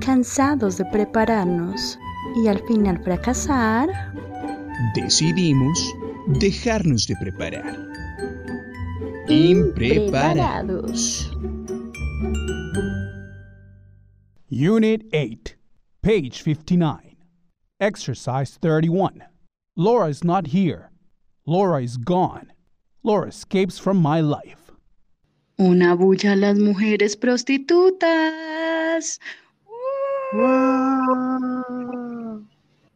Cansados de prepararnos y al final fracasar, decidimos dejarnos de preparar. Impreparados. Unit 8, page 59. Exercise 31. Laura is not here. Laura is gone. Laura escapes from my life. Una bulla a las mujeres prostitutas.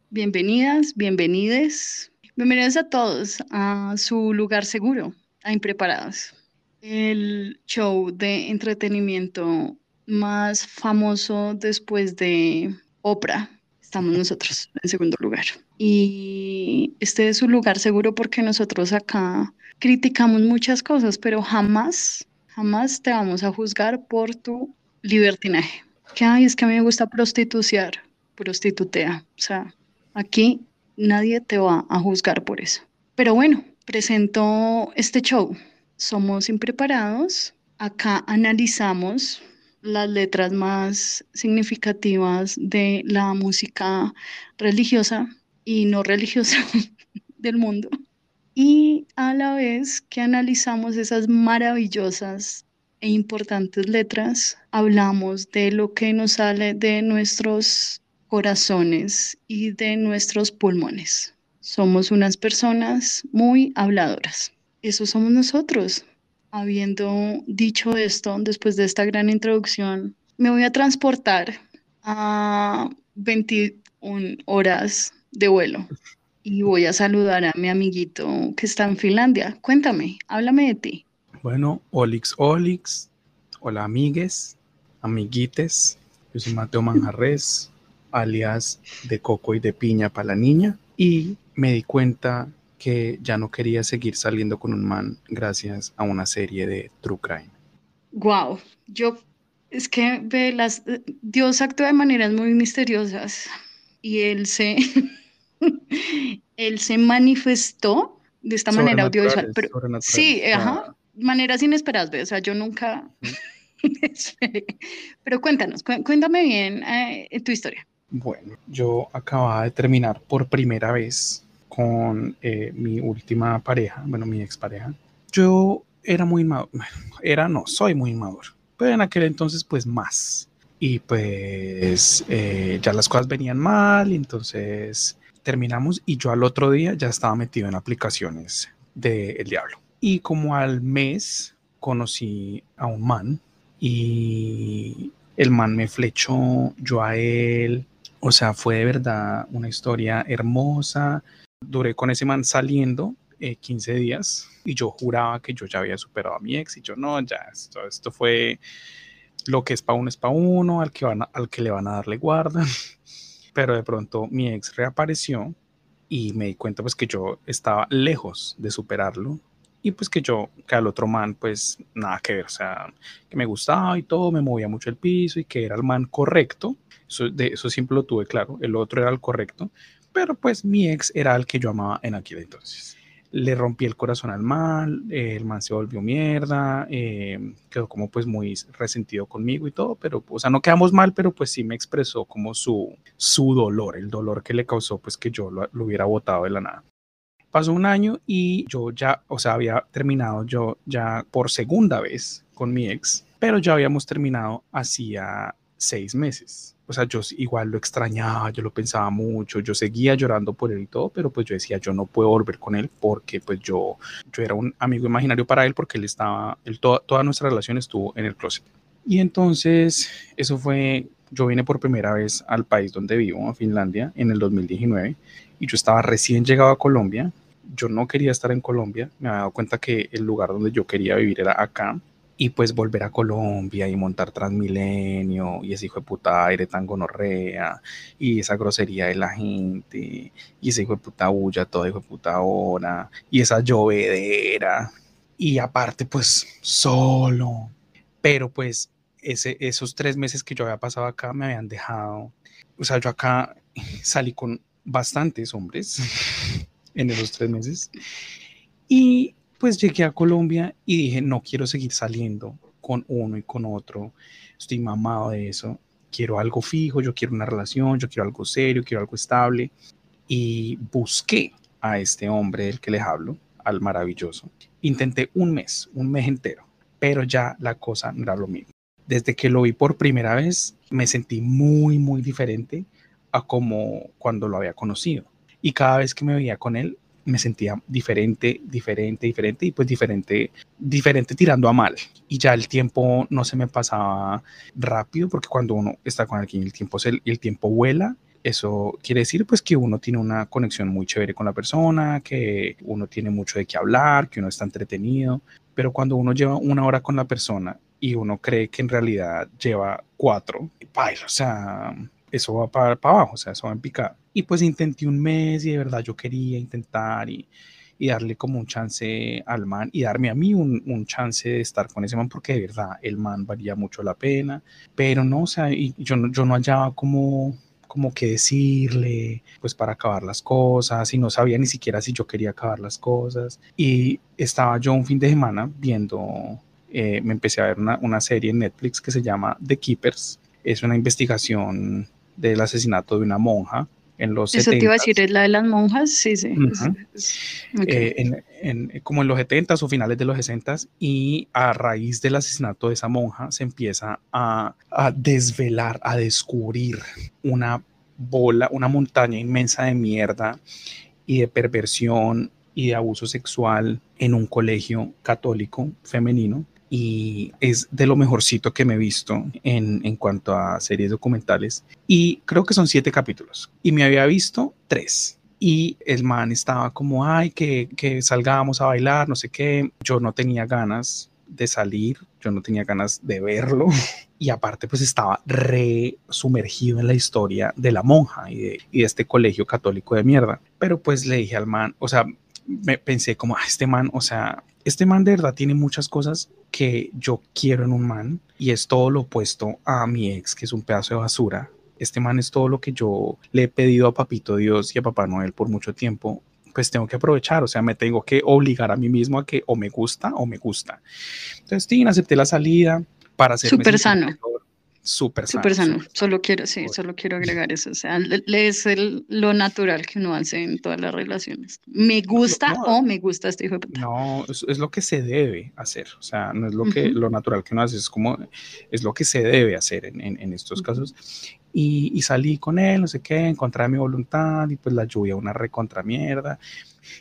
Bienvenidas, bienvenides. Bienvenidos a todos a su lugar seguro, a Impreparados. El show de entretenimiento más famoso después de Oprah. Estamos nosotros en segundo lugar. Y este es su lugar seguro porque nosotros acá criticamos muchas cosas, pero jamás, jamás te vamos a juzgar por tu libertinaje. Que hay es que a mí me gusta prostituciar, prostitutea. O sea, aquí nadie te va a juzgar por eso. Pero bueno, presento este show. Somos impreparados. Acá analizamos las letras más significativas de la música religiosa y no religiosa del mundo. Y a la vez que analizamos esas maravillosas e importantes letras, hablamos de lo que nos sale de nuestros corazones y de nuestros pulmones. Somos unas personas muy habladoras. Eso somos nosotros. Habiendo dicho esto, después de esta gran introducción, me voy a transportar a 21 horas de vuelo y voy a saludar a mi amiguito que está en Finlandia. Cuéntame, háblame de ti. Bueno, Olix Olix, hola amigues, amiguites, yo soy Mateo Manjarres, alias de coco y de piña para la niña, y me di cuenta que ya no quería seguir saliendo con un man gracias a una serie de True Crime. Wow, yo es que ve las Dios actúa de maneras muy misteriosas y él se él se manifestó de esta manera audiovisual, pero sí, ajá, maneras inesperadas, o sea, yo nunca pero cuéntanos, cuéntame bien eh, tu historia. Bueno, yo acababa de terminar por primera vez con eh, mi última pareja, bueno, mi expareja, yo era muy maduro, era no, soy muy maduro, pero en aquel entonces pues más. Y pues eh, ya las cosas venían mal, y entonces terminamos y yo al otro día ya estaba metido en aplicaciones del diablo. Y como al mes conocí a un man y el man me flechó, yo a él, o sea, fue de verdad una historia hermosa, duré con ese man saliendo 15 eh, días y yo juraba que yo ya había superado a mi ex y yo no, ya, esto, esto fue lo que es para uno es para uno, al que, van al que le van a darle guarda. Pero de pronto mi ex reapareció y me di cuenta pues que yo estaba lejos de superarlo y pues que yo, que al otro man pues nada que ver, o sea, que me gustaba y todo, me movía mucho el piso y que era el man correcto, eso, de, eso siempre lo tuve claro, el otro era el correcto, pero pues mi ex era el que yo amaba en aquel entonces. Le rompí el corazón al mal, el man se volvió mierda, eh, quedó como pues muy resentido conmigo y todo, pero o sea, no quedamos mal, pero pues sí me expresó como su, su dolor, el dolor que le causó pues que yo lo, lo hubiera botado de la nada. Pasó un año y yo ya, o sea, había terminado yo ya por segunda vez con mi ex, pero ya habíamos terminado hacía seis meses o sea, yo igual lo extrañaba, yo lo pensaba mucho, yo seguía llorando por él y todo, pero pues yo decía, yo no puedo volver con él porque pues yo, yo era un amigo imaginario para él porque él estaba, él toda nuestra relación estuvo en el closet. Y entonces, eso fue, yo vine por primera vez al país donde vivo, a Finlandia, en el 2019, y yo estaba recién llegado a Colombia, yo no quería estar en Colombia, me había dado cuenta que el lugar donde yo quería vivir era acá, y pues volver a Colombia y montar Transmilenio y ese hijo de puta aire tan gonorrea y esa grosería de la gente y ese hijo de puta bulla toda hijo de puta hora y esa llovedera. Y aparte pues solo. Pero pues ese, esos tres meses que yo había pasado acá me habían dejado o sea yo acá salí con bastantes hombres en esos tres meses. Y pues llegué a Colombia y dije, no quiero seguir saliendo con uno y con otro. Estoy mamado de eso. Quiero algo fijo, yo quiero una relación, yo quiero algo serio, quiero algo estable. Y busqué a este hombre del que les hablo, al maravilloso. Intenté un mes, un mes entero, pero ya la cosa no era lo mismo. Desde que lo vi por primera vez, me sentí muy, muy diferente a como cuando lo había conocido. Y cada vez que me veía con él, me sentía diferente, diferente, diferente y pues diferente, diferente tirando a mal. Y ya el tiempo no se me pasaba rápido porque cuando uno está con alguien el tiempo, el tiempo vuela. Eso quiere decir pues que uno tiene una conexión muy chévere con la persona, que uno tiene mucho de qué hablar, que uno está entretenido. Pero cuando uno lleva una hora con la persona y uno cree que en realidad lleva cuatro, o sea, eso va para, para abajo, o sea, eso va en picada. Y pues intenté un mes y de verdad yo quería intentar y, y darle como un chance al man y darme a mí un, un, chance de estar con ese man porque de verdad el man valía mucho la pena, pero no, o sea, y yo, no, yo no hallaba como como que decirle, pues para acabar las cosas, y no sabía ni siquiera si yo quería acabar las cosas. Y estaba yo un fin de semana viendo, eh, me empecé a ver una, una serie en Netflix que se llama The Keepers. Es una investigación del asesinato de una monja en los Eso te iba a decir, es la de las monjas, sí, sí. Eh, en, en, como en los 70 o finales de los 60 y a raíz del asesinato de esa monja se empieza a, a, desvelar, a descubrir una bola, una montaña inmensa de mierda y de perversión y de abuso sexual en un colegio católico femenino y es de lo mejorcito que me he visto en, en cuanto a series documentales. Y creo que son siete capítulos. Y me había visto tres y el man estaba como, ay, que, que, salgamos a bailar, no sé qué. Yo no tenía ganas de salir, yo no tenía ganas de verlo. Y aparte, pues estaba re sumergido en la historia de la monja y de, este colegio católico de mierda. Pero pues le dije al man, o sea, me pensé como, ah, este man, o sea, este man de verdad tiene muchas cosas que yo quiero en un man y es todo lo opuesto a mi ex, que es un pedazo de basura. Este man es todo lo que yo le he pedido a Papito Dios y a Papá Noel por mucho tiempo. Pues tengo que aprovechar, o sea, me tengo que obligar a mí mismo a que o me gusta o me gusta. Entonces, sí, acepté la salida para hacer súper sano. Súper sano. Súper sano. Solo quiero, sí, solo quiero agregar eso. O sea, es el, lo natural que uno hace en todas las relaciones. Me gusta no, o me gusta este hijo de puta. No, es, es, lo que se debe hacer. O sea, no es lo que uh -huh. lo natural que uno hace, es como es lo que se debe hacer en, en, en estos uh -huh. casos. Y, y, salí con él, no sé qué, en contra de mi voluntad, y pues la lluvia, una recontra mierda.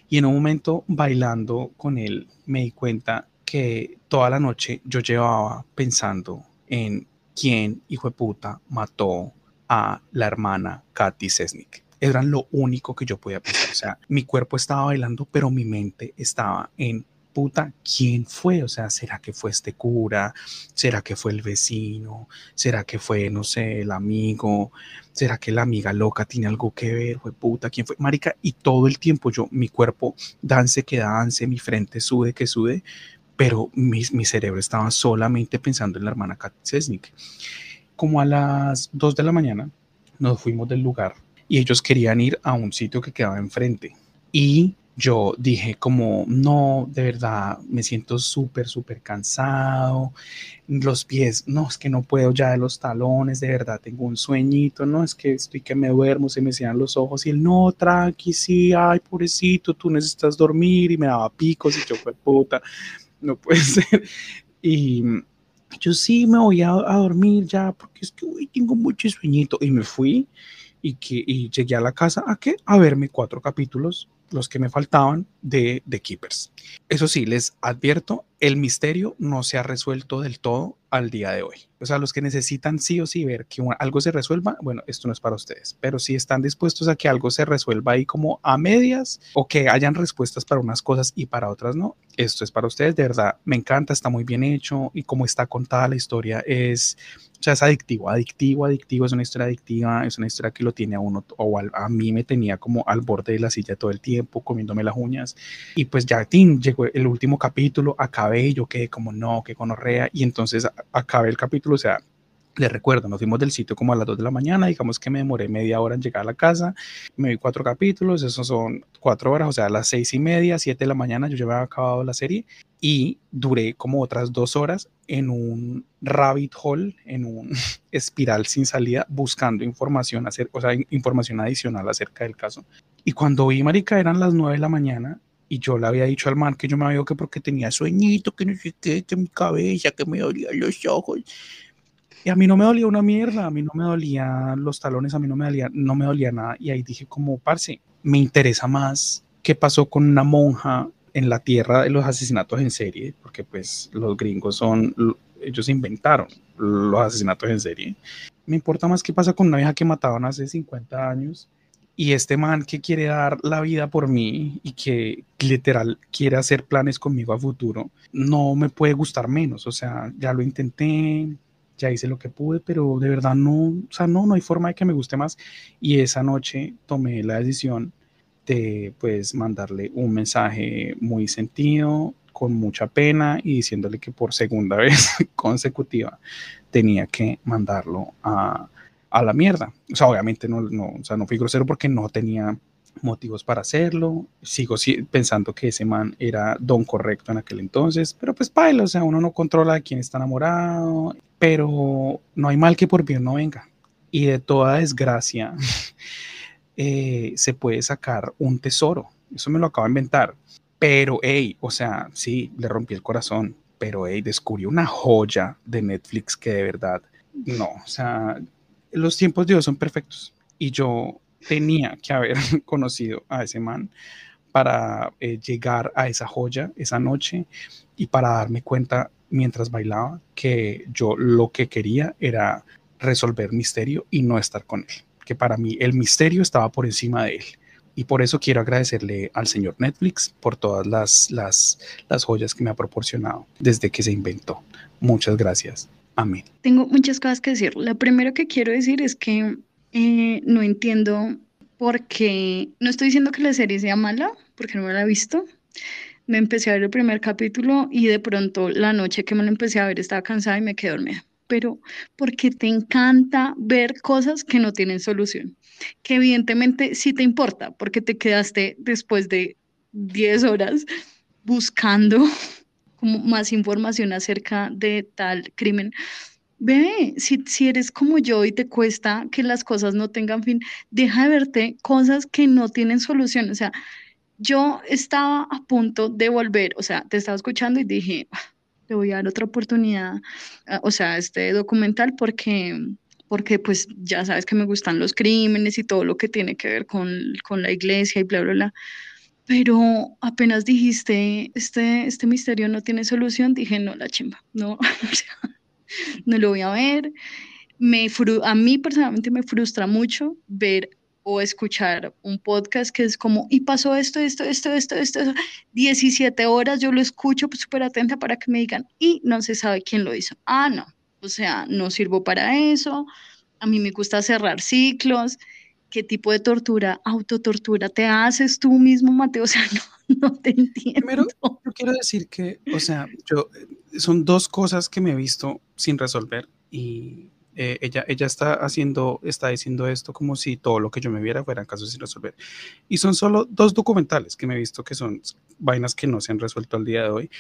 Y en un momento bailando con él, me di cuenta que toda la noche yo llevaba pensando en quién, hijo de puta, mató a la hermana Katy Sesnick. Eran lo único que yo podía pensar. O sea, mi cuerpo estaba bailando, pero mi mente estaba en puta, ¿quién fue? O sea, ¿será que fue este cura? ¿Será que fue el vecino? ¿Será que fue, no sé, el amigo? ¿Será que la amiga loca tiene algo que ver? Fue puta, ¿quién fue? Marica, y todo el tiempo yo, mi cuerpo dance que dance, mi frente sude que sude, pero mi, mi, cerebro estaba solamente pensando en la hermana Kat Sesnick. Como a las 2 de la mañana nos fuimos del lugar y ellos querían ir a un sitio que quedaba enfrente. Y yo dije como, no, de verdad, me siento súper, súper cansado. Los pies, no, es que no puedo ya de los talones, de verdad, tengo un sueñito, no, es que estoy que me duermo, se me cierran los ojos y él, no, tranqui, sí, ay, pobrecito, tú necesitas dormir y me daba picos y yo fue puta no puede ser. Y yo sí me voy a, dormir ya porque es que uy, tengo mucho sueñito. Y me fui y, que, y llegué a la casa a qué? A verme cuatro capítulos, los que me faltaban de, Keepers. Eso sí, les advierto, el misterio no se ha resuelto del todo al día de hoy. O sea, los que necesitan sí o sí ver que algo se resuelva, bueno, esto no es para ustedes, pero si están dispuestos a que algo se resuelva ahí como a medias o que hayan respuestas para unas cosas y para otras no, esto es para ustedes, de verdad, me encanta, está muy bien hecho y como está contada la historia es, o sea, es adictivo, adictivo, adictivo, es una historia adictiva, es una historia que lo tiene a uno o a, a mí me tenía como al borde de la silla todo el tiempo, comiéndome las uñas y pues ya, tin, llegó el último capítulo, acabé yo quedé como no, que conorrea y entonces acabé el capítulo, o sea, les recuerdo, nos fuimos del sitio como a las 2 de la mañana, digamos que me demoré media hora en llegar a la casa, me vi cuatro capítulos, esos son cuatro horas, o sea, a las seis y media, siete de la mañana yo ya había acabado la serie y duré como otras dos horas en un rabbit hole, en un espiral sin salida, buscando información, hacer, o sea, información adicional acerca del caso. Y cuando vi, marica, eran las nueve de la mañana y yo le había dicho al man que yo me había ido que porque tenía sueñito, que no sé qué, que mi cabeza, que me dolían los ojos. Y a mí no me dolía una mierda, a mí no me dolían los talones, a mí no me dolía, no me dolía nada. Y ahí dije como, parce, me interesa más qué pasó con una monja en la tierra de los asesinatos en serie, porque pues los gringos son, ellos inventaron los asesinatos en serie. Me importa más qué pasa con una vieja que mataban hace 50 años y este man que quiere dar la vida por mí y que literal quiere hacer planes conmigo a futuro, no me puede gustar menos. O sea, ya lo intenté, ya hice lo que pude, pero de verdad no, o sea, no, no hay forma de que me guste más. Y esa noche tomé la decisión de pues mandarle un mensaje muy sentido, con mucha pena y diciéndole que por segunda vez consecutiva tenía que mandarlo a, a la mierda. O sea, obviamente no, no, o sea, no fui grosero porque no tenía motivos para hacerlo. Sigo pensando que ese man era don correcto en aquel entonces, pero pues paila, o sea, uno no controla de quién está enamorado, pero no hay mal que por bien no venga. Y de toda desgracia eh, se puede sacar un tesoro. Eso me lo acabo de inventar. Pero, hey, o sea, sí, le rompí el corazón, pero, hey, descubrí una joya de Netflix que de verdad, no, o sea, los tiempos de Dios son perfectos. Y yo tenía que haber conocido a ese man para eh, llegar a esa joya esa noche y para darme cuenta mientras bailaba que yo lo que quería era resolver misterio y no estar con él, que para mí el misterio estaba por encima de él. Y por eso quiero agradecerle al señor Netflix por todas las, las, las joyas que me ha proporcionado desde que se inventó. Muchas gracias. Amén. Tengo muchas cosas que decir. Lo primero que quiero decir es que eh, no entiendo por qué, no estoy diciendo que la serie sea mala, porque no me la he visto. Me empecé a ver el primer capítulo y de pronto la noche que me lo empecé a ver estaba cansada y me quedé dormida. Pero porque te encanta ver cosas que no tienen solución, que evidentemente sí te importa, porque te quedaste después de 10 horas buscando más información acerca de tal crimen. Ve, si, si eres como yo y te cuesta que las cosas no tengan fin, deja de verte cosas que no tienen solución. O sea, yo estaba a punto de volver, o sea, te estaba escuchando y dije, ah, le voy a dar otra oportunidad, ah, o sea, este documental porque porque pues ya sabes que me gustan los crímenes y todo lo que tiene que ver con, con la iglesia y bla, bla, bla. Pero apenas dijiste, este, este misterio no tiene solución, dije, no, la chimba, no, no lo voy a ver. Me a mí personalmente me frustra mucho ver o escuchar un podcast que es como, y pasó esto, esto, esto, esto, esto, 17 horas, yo lo escucho pues, súper atenta para que me digan, y no se sabe quién lo hizo. Ah, no, o sea, no sirvo para eso, a mí me gusta cerrar ciclos, qué tipo de tortura, autotortura te haces tú mismo, Mateo, o sea, no, te entiendo. Primero, yo quiero decir que, o sea, yo, son dos cosas que me he visto sin resolver y eh, ella, ella está haciendo, está diciendo esto como si todo lo que yo me viera fueran casos sin resolver. Y son solo dos documentales que me he visto que son vainas que no se han resuelto al día de hoy.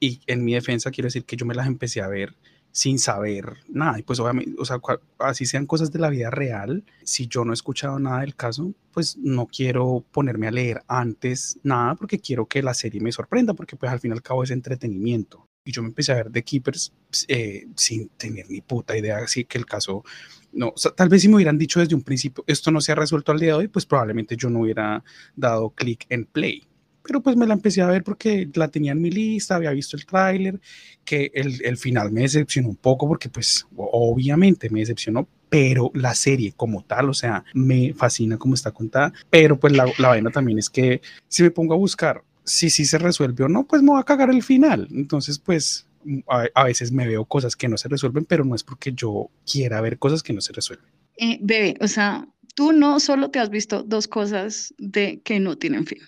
Y en mi defensa quiero decir que yo me las empecé a ver sin saber nada. Y pues obviamente, o sea, así sean cosas de la vida real, si yo no he escuchado nada del caso, pues no quiero ponerme a leer antes nada porque quiero que la serie me sorprenda, porque pues al fin y al cabo es entretenimiento. Y yo me empecé a ver The Keepers pues, eh, sin tener ni puta idea, así que el caso, no, tal vez si me hubieran dicho desde un principio, esto no se ha resuelto al día de hoy, pues probablemente yo no hubiera dado clic en play. Pero pues me la empecé a ver porque la tenía en mi lista, había visto el tráiler, que el, el, final me decepcionó un poco porque pues obviamente me decepcionó, pero la serie como tal, o sea, me fascina cómo está contada, pero pues la, la vaina también es que si me pongo a buscar si sí se resuelve o no, pues me va a cagar el final, entonces pues a, a, veces me veo cosas que no se resuelven, pero no es porque yo quiera ver cosas que no se resuelven. Eh, bebé, o sea, tú no solo te has visto dos cosas de que no tienen fin.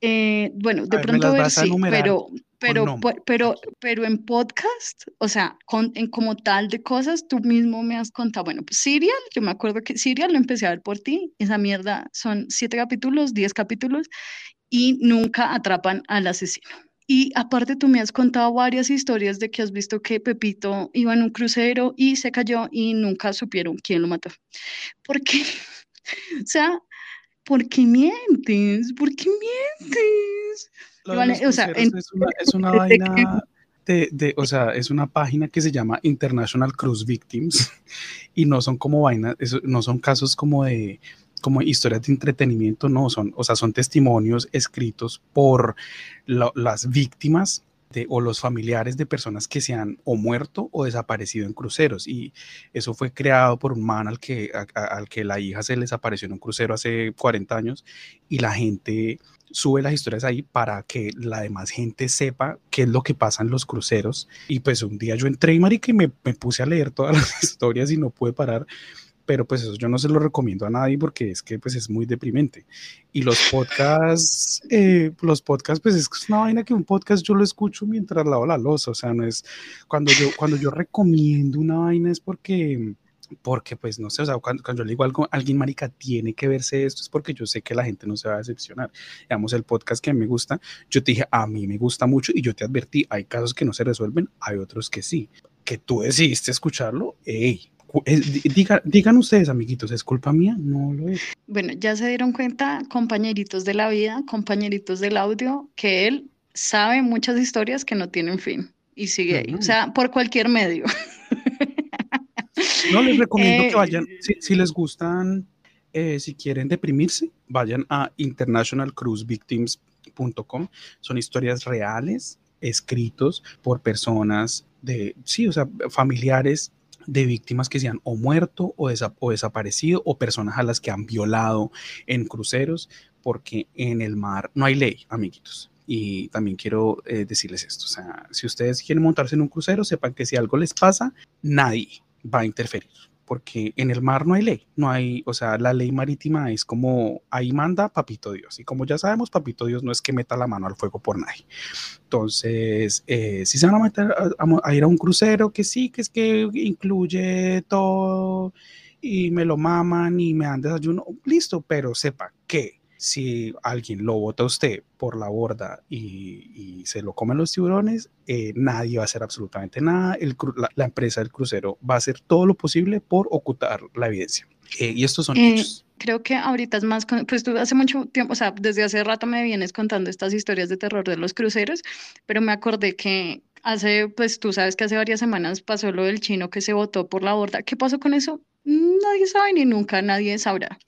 Eh, bueno, de pronto ver, sí, pero, pero, pero, pero en podcast, o sea, con, en como tal de cosas, tú mismo me has contado, bueno, pues Serial, yo me acuerdo que Serial lo empecé a ver por ti, esa mierda son siete capítulos, diez capítulos, y nunca atrapan al asesino. Y aparte tú me has contado varias historias de que has visto que Pepito iba en un crucero y se cayó y nunca supieron quién lo mató. ¿Por qué? o sea, ¿por qué mientes? ¿Por qué mientes? o sea, es, una, es una vaina de, de, o sea, es una página que se llama International Cruise Victims y no son como vainas, no son casos como de como historias de entretenimiento, no, son, o sea, son testimonios escritos por las víctimas de, o los familiares de personas que se han o muerto o desaparecido en cruceros. Y eso fue creado por un man al que, al que la hija se les apareció en un crucero hace 40 años y la gente sube las historias ahí para que la demás gente sepa qué es lo que pasa en los cruceros. Y pues un día yo entré, y me, me puse a leer todas las historias y no pude parar pero pues eso yo no se lo recomiendo a nadie porque es que pues es muy deprimente. Y los podcasts, eh, los podcasts pues es una vaina que un podcast yo lo escucho mientras lavo la losa, o sea, no es, cuando yo, cuando yo recomiendo una vaina es porque, porque pues no sé, o sea, cuando, cuando yo le digo algo, alguien marica tiene que verse esto, es porque yo sé que la gente no se va a decepcionar. Digamos, el podcast que a mí me gusta, yo te dije, a mí me gusta mucho y yo te advertí, hay casos que no se resuelven, hay otros que sí. Que tú decidiste escucharlo, hey, digan ustedes, amiguitos, ¿es culpa mía? No lo es. Bueno, ya se dieron cuenta, compañeritos de la vida, compañeritos del audio, que él sabe muchas historias que no tienen fin y sigue ahí. O sea, por cualquier medio. No, les recomiendo que eh, vayan, si, les gustan, eh, si quieren deprimirse, vayan a internationalcruisevictims.com. Son historias reales, escritos por personas de, sí, o sea, familiares de víctimas que se han o muerto o, desaparecido o personas a las que han violado en cruceros, porque en el mar no hay ley, amiguitos. Y también quiero eh, decirles esto, o sea, si ustedes quieren montarse en un crucero, sepan que si algo les pasa, nadie va a interferir porque en el mar no hay ley, no hay, o sea, la ley marítima es como ahí manda Papito Dios, y como ya sabemos, Papito Dios no es que meta la mano al fuego por nadie. Entonces, eh, si se van a meter a, ir a un crucero, que sí, que es que incluye todo y me lo maman y me dan desayuno, listo, pero sepa que si alguien lo bota a usted por la borda y, se lo comen los tiburones, eh, nadie va a hacer absolutamente nada. la, empresa del crucero va a hacer todo lo posible por ocultar la evidencia. Eh, y estos son eh, hechos. Creo que ahorita es más, pues tú hace mucho tiempo, o sea, desde hace rato me vienes contando estas historias de terror de los cruceros, pero me acordé que hace, pues tú sabes que hace varias semanas pasó lo del chino que se botó por la borda. ¿Qué pasó con eso? Nadie sabe ni nunca nadie sabrá.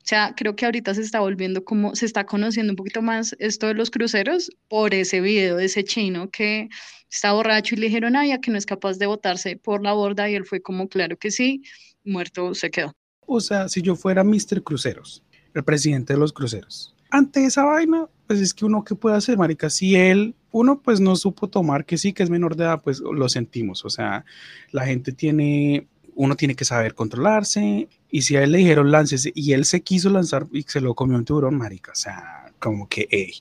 O sea, creo que ahorita se está volviendo como, se está conociendo un poquito más esto de los cruceros por ese video de ese chino que está borracho y le dijeron, ay, que no es capaz de botarse por la borda y él fue como, claro que sí, muerto se quedó. O sea, si yo fuera Mr. Cruceros, el presidente de los cruceros, ante esa vaina, pues es que uno qué puede hacer, marica, si él, uno pues no supo tomar, que sí, que es menor de edad, pues lo sentimos, o sea, la gente tiene uno tiene que saber controlarse. Y si a él le dijeron láncese y él se quiso lanzar y se lo comió un tiburón, marica, o sea, como que, hey.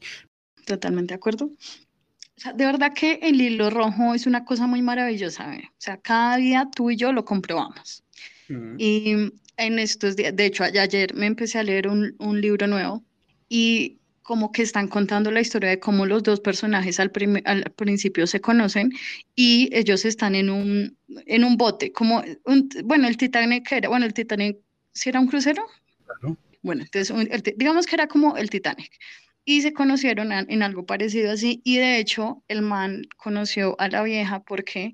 Totalmente de acuerdo. O sea, de verdad que el hilo rojo es una cosa muy maravillosa. ¿eh? O sea, cada día tú y yo lo comprobamos. Mm. Y en estos días, de hecho, ayer me empecé a leer un, un libro nuevo y como que están contando la historia de cómo los dos personajes al, al principio se conocen y ellos están en un, en un bote, como, bueno, el Titanic era, bueno, el Titanic, ¿sí era un crucero? Claro. Bueno, entonces, digamos que era como el Titanic. Y se conocieron en algo parecido así, y de hecho el man conoció a la vieja porque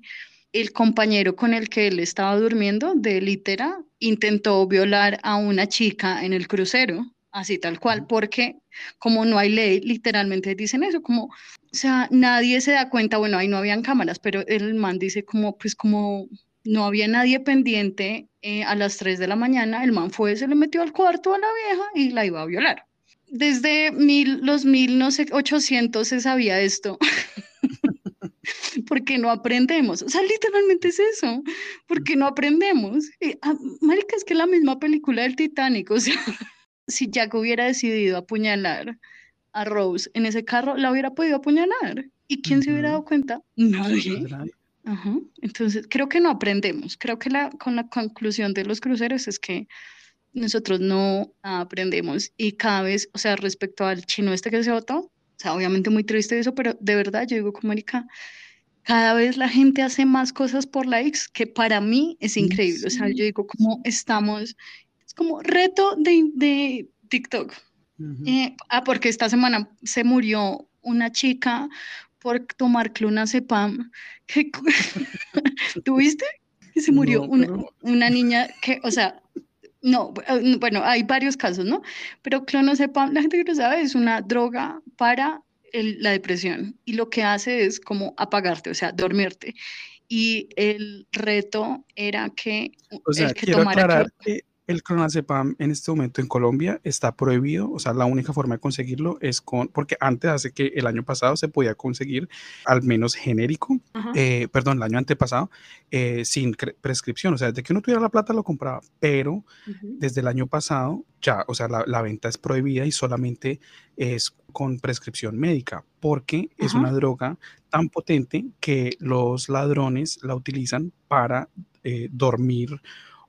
el compañero con el que él estaba durmiendo de litera intentó violar a una chica en el crucero así tal cual, porque como no hay ley, literalmente dicen eso, como, o sea, nadie se da cuenta, bueno, ahí no habían cámaras, pero el man dice como, pues como no había nadie pendiente eh, a las 3 de la mañana, el man fue, se le metió al cuarto a la vieja y la iba a violar. Desde mil, los mil, no sé, 800 se sabía esto. porque no aprendemos. O sea, literalmente es eso, porque no aprendemos. Y, ah, marica, es que la misma película del Titanic, o sea, si Jack hubiera decidido apuñalar a Rose en ese carro, la hubiera podido apuñalar. ¿Y quién se hubiera dado cuenta? Nadie. Entonces, creo que no aprendemos. Creo que la, con la conclusión de los cruceros es que nosotros no aprendemos y cada vez, o sea, respecto al chino este que se votó, O sea, obviamente muy triste eso, pero de verdad yo digo como Erika, cada vez la gente hace más cosas por likes que para mí es increíble. O sea, yo digo como estamos, es como reto de, de TikTok. Eh, ah, porque esta semana se murió una chica por tomar clonazepam. ¿Tuviste? Que se murió una, una, niña que, o sea, no, eh, bueno, hay varios casos, ¿no? Pero clonazepam, la gente que lo sabe, es una droga para la depresión y lo que hace es como apagarte, o sea, dormirte. Y el reto era que o sea, que tomara el clonazepam en este momento en Colombia está prohibido, o sea, la única forma de conseguirlo es con, porque antes hace que el año pasado se podía conseguir al menos genérico, eh, perdón, el año antepasado, eh, sin prescripción, o sea, desde que uno tuviera la plata lo compraba, pero desde el año pasado ya, o sea, la, venta es prohibida y solamente es con prescripción médica, porque es una droga tan potente que los ladrones la utilizan para eh, dormir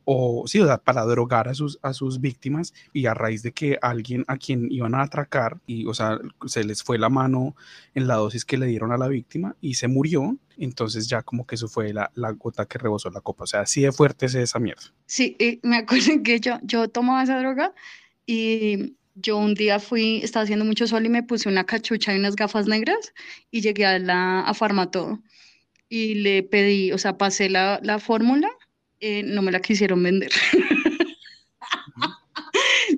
o sí, o sea, para drogar a sus, a sus víctimas y a raíz de que alguien a quien iban a atracar y, o sea, se les fue la mano en la dosis que le dieron a la víctima y se murió, entonces ya como que eso fue la, gota que rebosó la copa, o sea, así de fuerte es esa mierda. Sí, me acuerdo que yo, yo tomaba esa droga y yo un día fui, estaba haciendo mucho sol y me puse una cachucha y unas gafas negras y llegué a la a y le pedí, o sea, pasé la, la fórmula eh, no me la quisieron vender.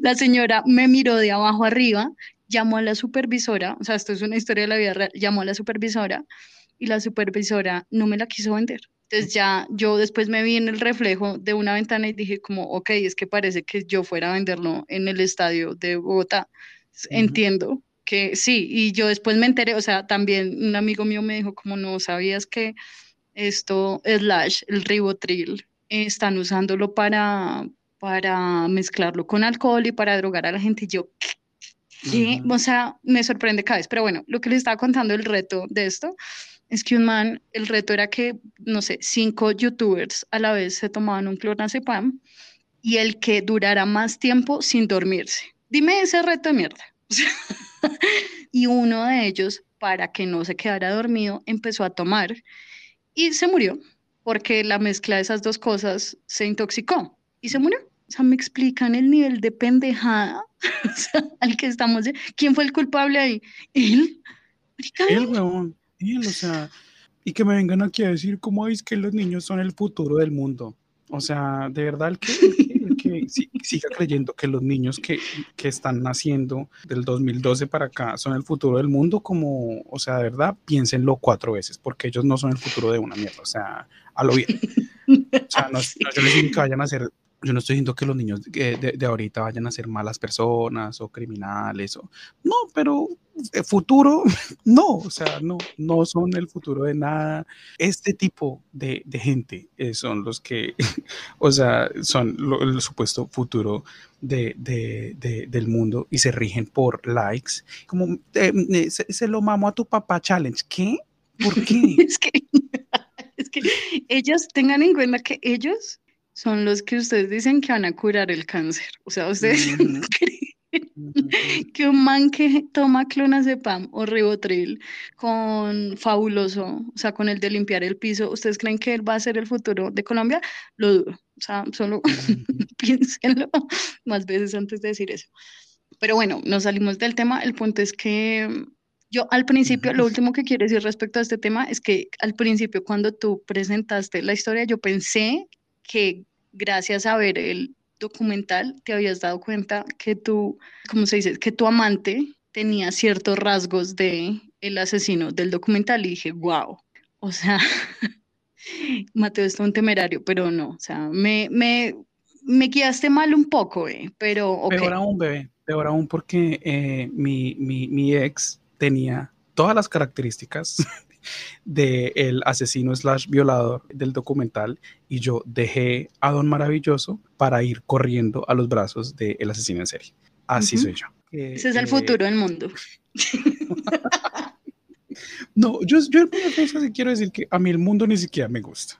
la señora me miró de abajo arriba, llamó a la supervisora, o sea, esto es una historia de la vida real, llamó a la supervisora y la supervisora no me la quiso vender. Entonces ya yo después me vi en el reflejo de una ventana y dije como, ok, es que parece que yo fuera a venderlo en el estadio de Bogotá. Entiendo que sí, y yo después me enteré, o sea, también un amigo mío me dijo como no sabías que esto, slash, el ribotril, están usándolo para, para mezclarlo con alcohol y para drogar a la gente. Yo, ¿qué? O sea, me sorprende cada vez. Pero bueno, lo que les estaba contando el reto de esto es que un man, el reto era que, no sé, cinco youtubers a la vez se tomaban un clonazepam y el que durara más tiempo sin dormirse. Dime ese reto de mierda. y uno de ellos, para que no se quedara dormido, empezó a tomar y se murió porque la mezcla de esas dos cosas se intoxicó y se murió. O sea, me explican el nivel de pendejada al que estamos. ¿Quién fue el culpable ahí? ¿Él? Él, huevón. Él, o sea, y que me vengan aquí a decir cómo es que los niños son el futuro del mundo. O sea, de verdad, el que, que siga creyendo que los niños que, que, están naciendo del 2012 para acá son el futuro del mundo, como, o sea, de verdad, piénsenlo cuatro veces, porque ellos no son el futuro de una mierda, o sea, a lo bien. O sea, no, no yo les digo que vayan a ser yo no estoy diciendo que los niños de, ahorita vayan a ser malas personas o criminales, o, no, pero el futuro, no, o sea, no, no son el futuro de nada. Este tipo de, gente eh, son los que, o sea, son el supuesto futuro de, del mundo y se rigen por likes, como eh, eh, se, lo mamo a tu papá challenge, ¿qué? ¿Por qué? es que, es que ellos tengan en cuenta que ellos son los que ustedes dicen que van a curar el cáncer. O sea, ustedes creen que un man que toma clonazepam o ribotril con fabuloso, o sea, con el de limpiar el piso, ¿ustedes creen que él va a ser el futuro de Colombia? Lo dudo. O sea, solo piénsenlo más veces antes de decir eso. Pero bueno, nos salimos del tema. El punto es que yo al principio, lo último que quiero decir respecto a este tema es que al principio cuando tú presentaste la historia, yo pensé que gracias a ver el documental te habías dado cuenta que tú, ¿cómo se dice? Que tu amante tenía ciertos rasgos de el asesino del documental y dije, wow, o sea, Mateo es un temerario, pero no, o sea, me, me, me guiaste mal un poco, eh, pero... Okay. Peor aún, bebé, peor aún porque eh, mi, mi, mi ex tenía todas las características del el asesino slash violador del documental y yo dejé a Don Maravilloso para ir corriendo a los brazos del asesino en serie. Así soy yo. Ese es el futuro del mundo. no, yo, yo que quiero decir que a mí el mundo ni siquiera me gusta.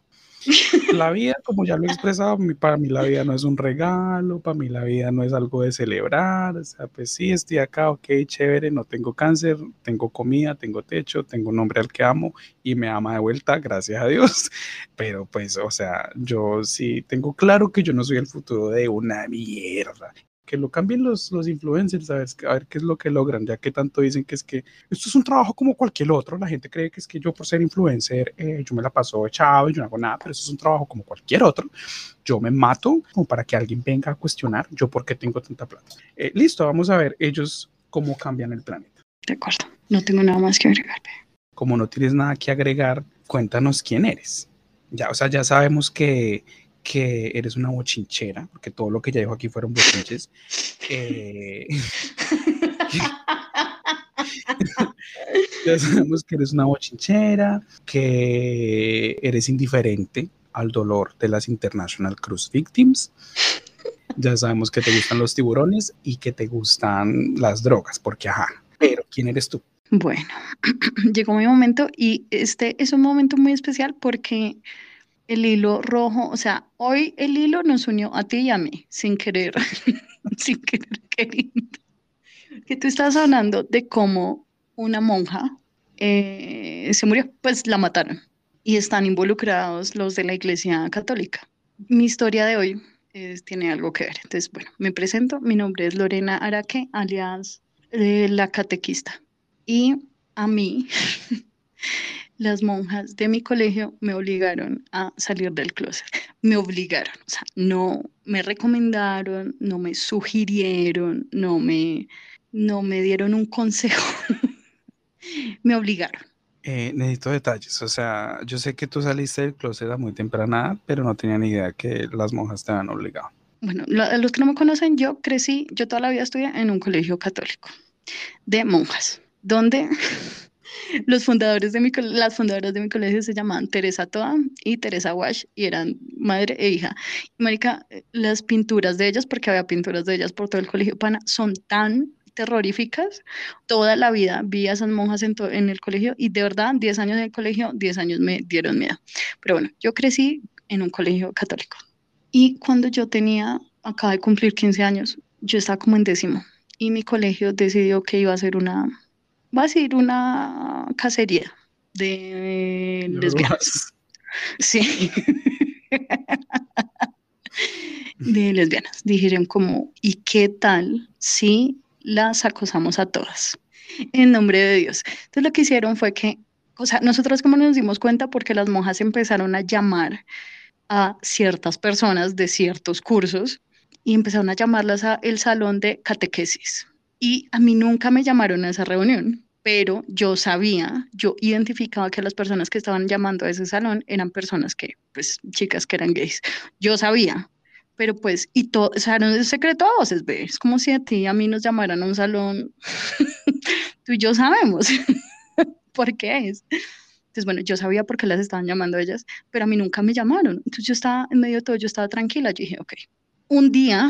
La vida, como ya lo he expresado, para mí la vida no es un regalo, para mí la vida no es algo de celebrar, o sea, pues sí, estoy acá, ok, chévere, no tengo cáncer, tengo comida, tengo techo, tengo un hombre al que amo y me ama de vuelta, gracias a Dios, pero pues, o sea, yo sí tengo claro que yo no soy el futuro de una mierda que lo cambien los, los influencers, a ver, a ver qué es lo que logran, ya que tanto dicen que es que esto es un trabajo como cualquier otro, la gente cree que es que yo por ser influencer, eh, yo me la paso echado y yo no hago nada, pero eso es un trabajo como cualquier otro, yo me mato como para que alguien venga a cuestionar yo por qué tengo tanta plata. Eh, listo, vamos a ver ellos cómo cambian el planeta. De acuerdo, no tengo nada más que agregar. Como no tienes nada que agregar, cuéntanos quién eres. Ya, o sea, ya sabemos que, que eres una bochinchera, porque todo lo que ya dijo aquí fueron bochinches. Eh, ya sabemos que eres una bochinchera, que eres indiferente al dolor de las International Cruise Victims. Ya sabemos que te gustan los tiburones y que te gustan las drogas, porque ajá, pero ¿quién eres tú? Bueno, llegó mi momento y este es un momento muy especial porque el hilo rojo, o sea, hoy el hilo nos unió a ti y a mí, sin querer, sin querer queriendo. Que tú estás hablando de cómo una monja eh, se murió, pues la mataron y están involucrados los de la Iglesia Católica. Mi historia de hoy tiene algo que ver. Entonces, bueno, me presento, mi nombre es Lorena Araque, alias eh, la catequista. Y a mí las monjas de mi colegio me obligaron a salir del closet. Me obligaron, o sea, no me recomendaron, no me sugirieron, no me, no me dieron un consejo. me obligaron. Eh, necesito detalles, o sea, yo sé que tú saliste del closet a muy temprana, pero no tenía ni idea que las monjas te habían obligado. Bueno, los que no me conocen, yo crecí, yo toda la vida estudié en un colegio católico de monjas, donde los fundadores de mi, las fundadoras de mi colegio se llamaban Teresa Toa y Teresa Wash y eran madre e hija. Y marica, las pinturas de ellas, porque había pinturas de ellas por todo el colegio pana, son tan terroríficas. Toda la vida vi a esas monjas en, en el colegio y de verdad, 10 años en el colegio, 10 años me dieron miedo. Pero bueno, yo crecí en un colegio católico. Y cuando yo tenía, acaba de cumplir 15 años, yo estaba como en décimo y mi colegio decidió que iba a hacer una va a ser una cacería de lesbianas. Sí. de lesbianas. Dijeron como, ¿y qué tal si las acosamos a todas? En nombre de Dios. Entonces lo que hicieron fue que, o sea, nosotros como nos dimos cuenta porque las monjas empezaron a llamar a ciertas personas de ciertos cursos y empezaron a llamarlas a el salón de catequesis. Y a mí nunca me llamaron a esa reunión, pero yo sabía, yo identificaba que las personas que estaban llamando a ese salón eran personas que, pues, chicas que eran gays. Yo sabía, pero pues, y todo, o sea, no es secreto a voces, ve, es como si a ti y a mí nos llamaran a un salón, tú y yo sabemos por qué es. Entonces, bueno, yo sabía por qué las estaban llamando ellas, pero a mí nunca me llamaron. Entonces yo estaba, en medio de todo, yo estaba tranquila, yo dije, ok. Un día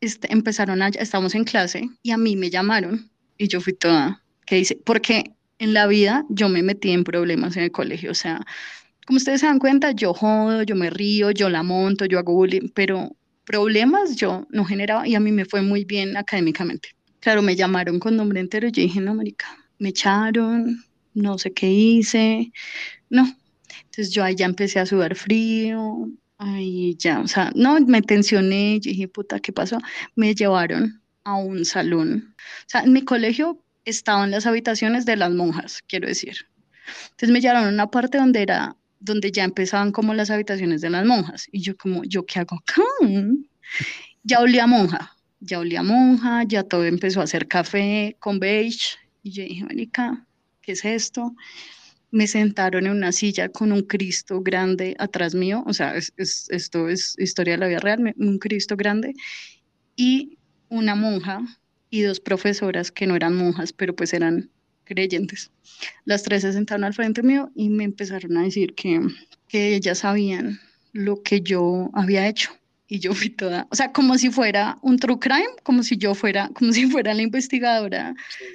este, empezaron a, estamos en clase y a mí me llamaron y yo fui toda, ¿qué dice? Porque en la vida yo me metí en problemas en el colegio, o sea, como ustedes se dan cuenta, yo jodo, yo me río, yo la monto, yo hago bullying, pero problemas yo no generaba y a mí me fue muy bien académicamente. Claro, me llamaron con nombre entero y yo dije, no, marica, me echaron, no sé qué hice, no. Entonces yo ahí ya empecé a sudar frío, Ay, ya, o sea, no, me tensioné, dije, puta, ¿qué pasó? Me llevaron a un salón. O sea, en mi colegio estaban las habitaciones de las monjas, quiero decir. Entonces me llevaron a una parte donde era, donde ya empezaban como las habitaciones de las monjas. Y yo como, ¿yo qué hago acá? Ya olía monja, ya olía monja, ya todo empezó a hacer café con beige. Y yo dije, marica, ¿qué es esto? Me sentaron en una silla con un Cristo grande atrás mío, o sea, esto es historia de la vida real, un Cristo grande, y una monja y dos profesoras que no eran monjas, pero pues eran creyentes. Las tres se sentaron al frente mío y me empezaron a decir que, que ellas sabían lo que yo había hecho y yo fui toda, o sea, como si fuera un true crime, como si yo fuera, como si fuera la investigadora,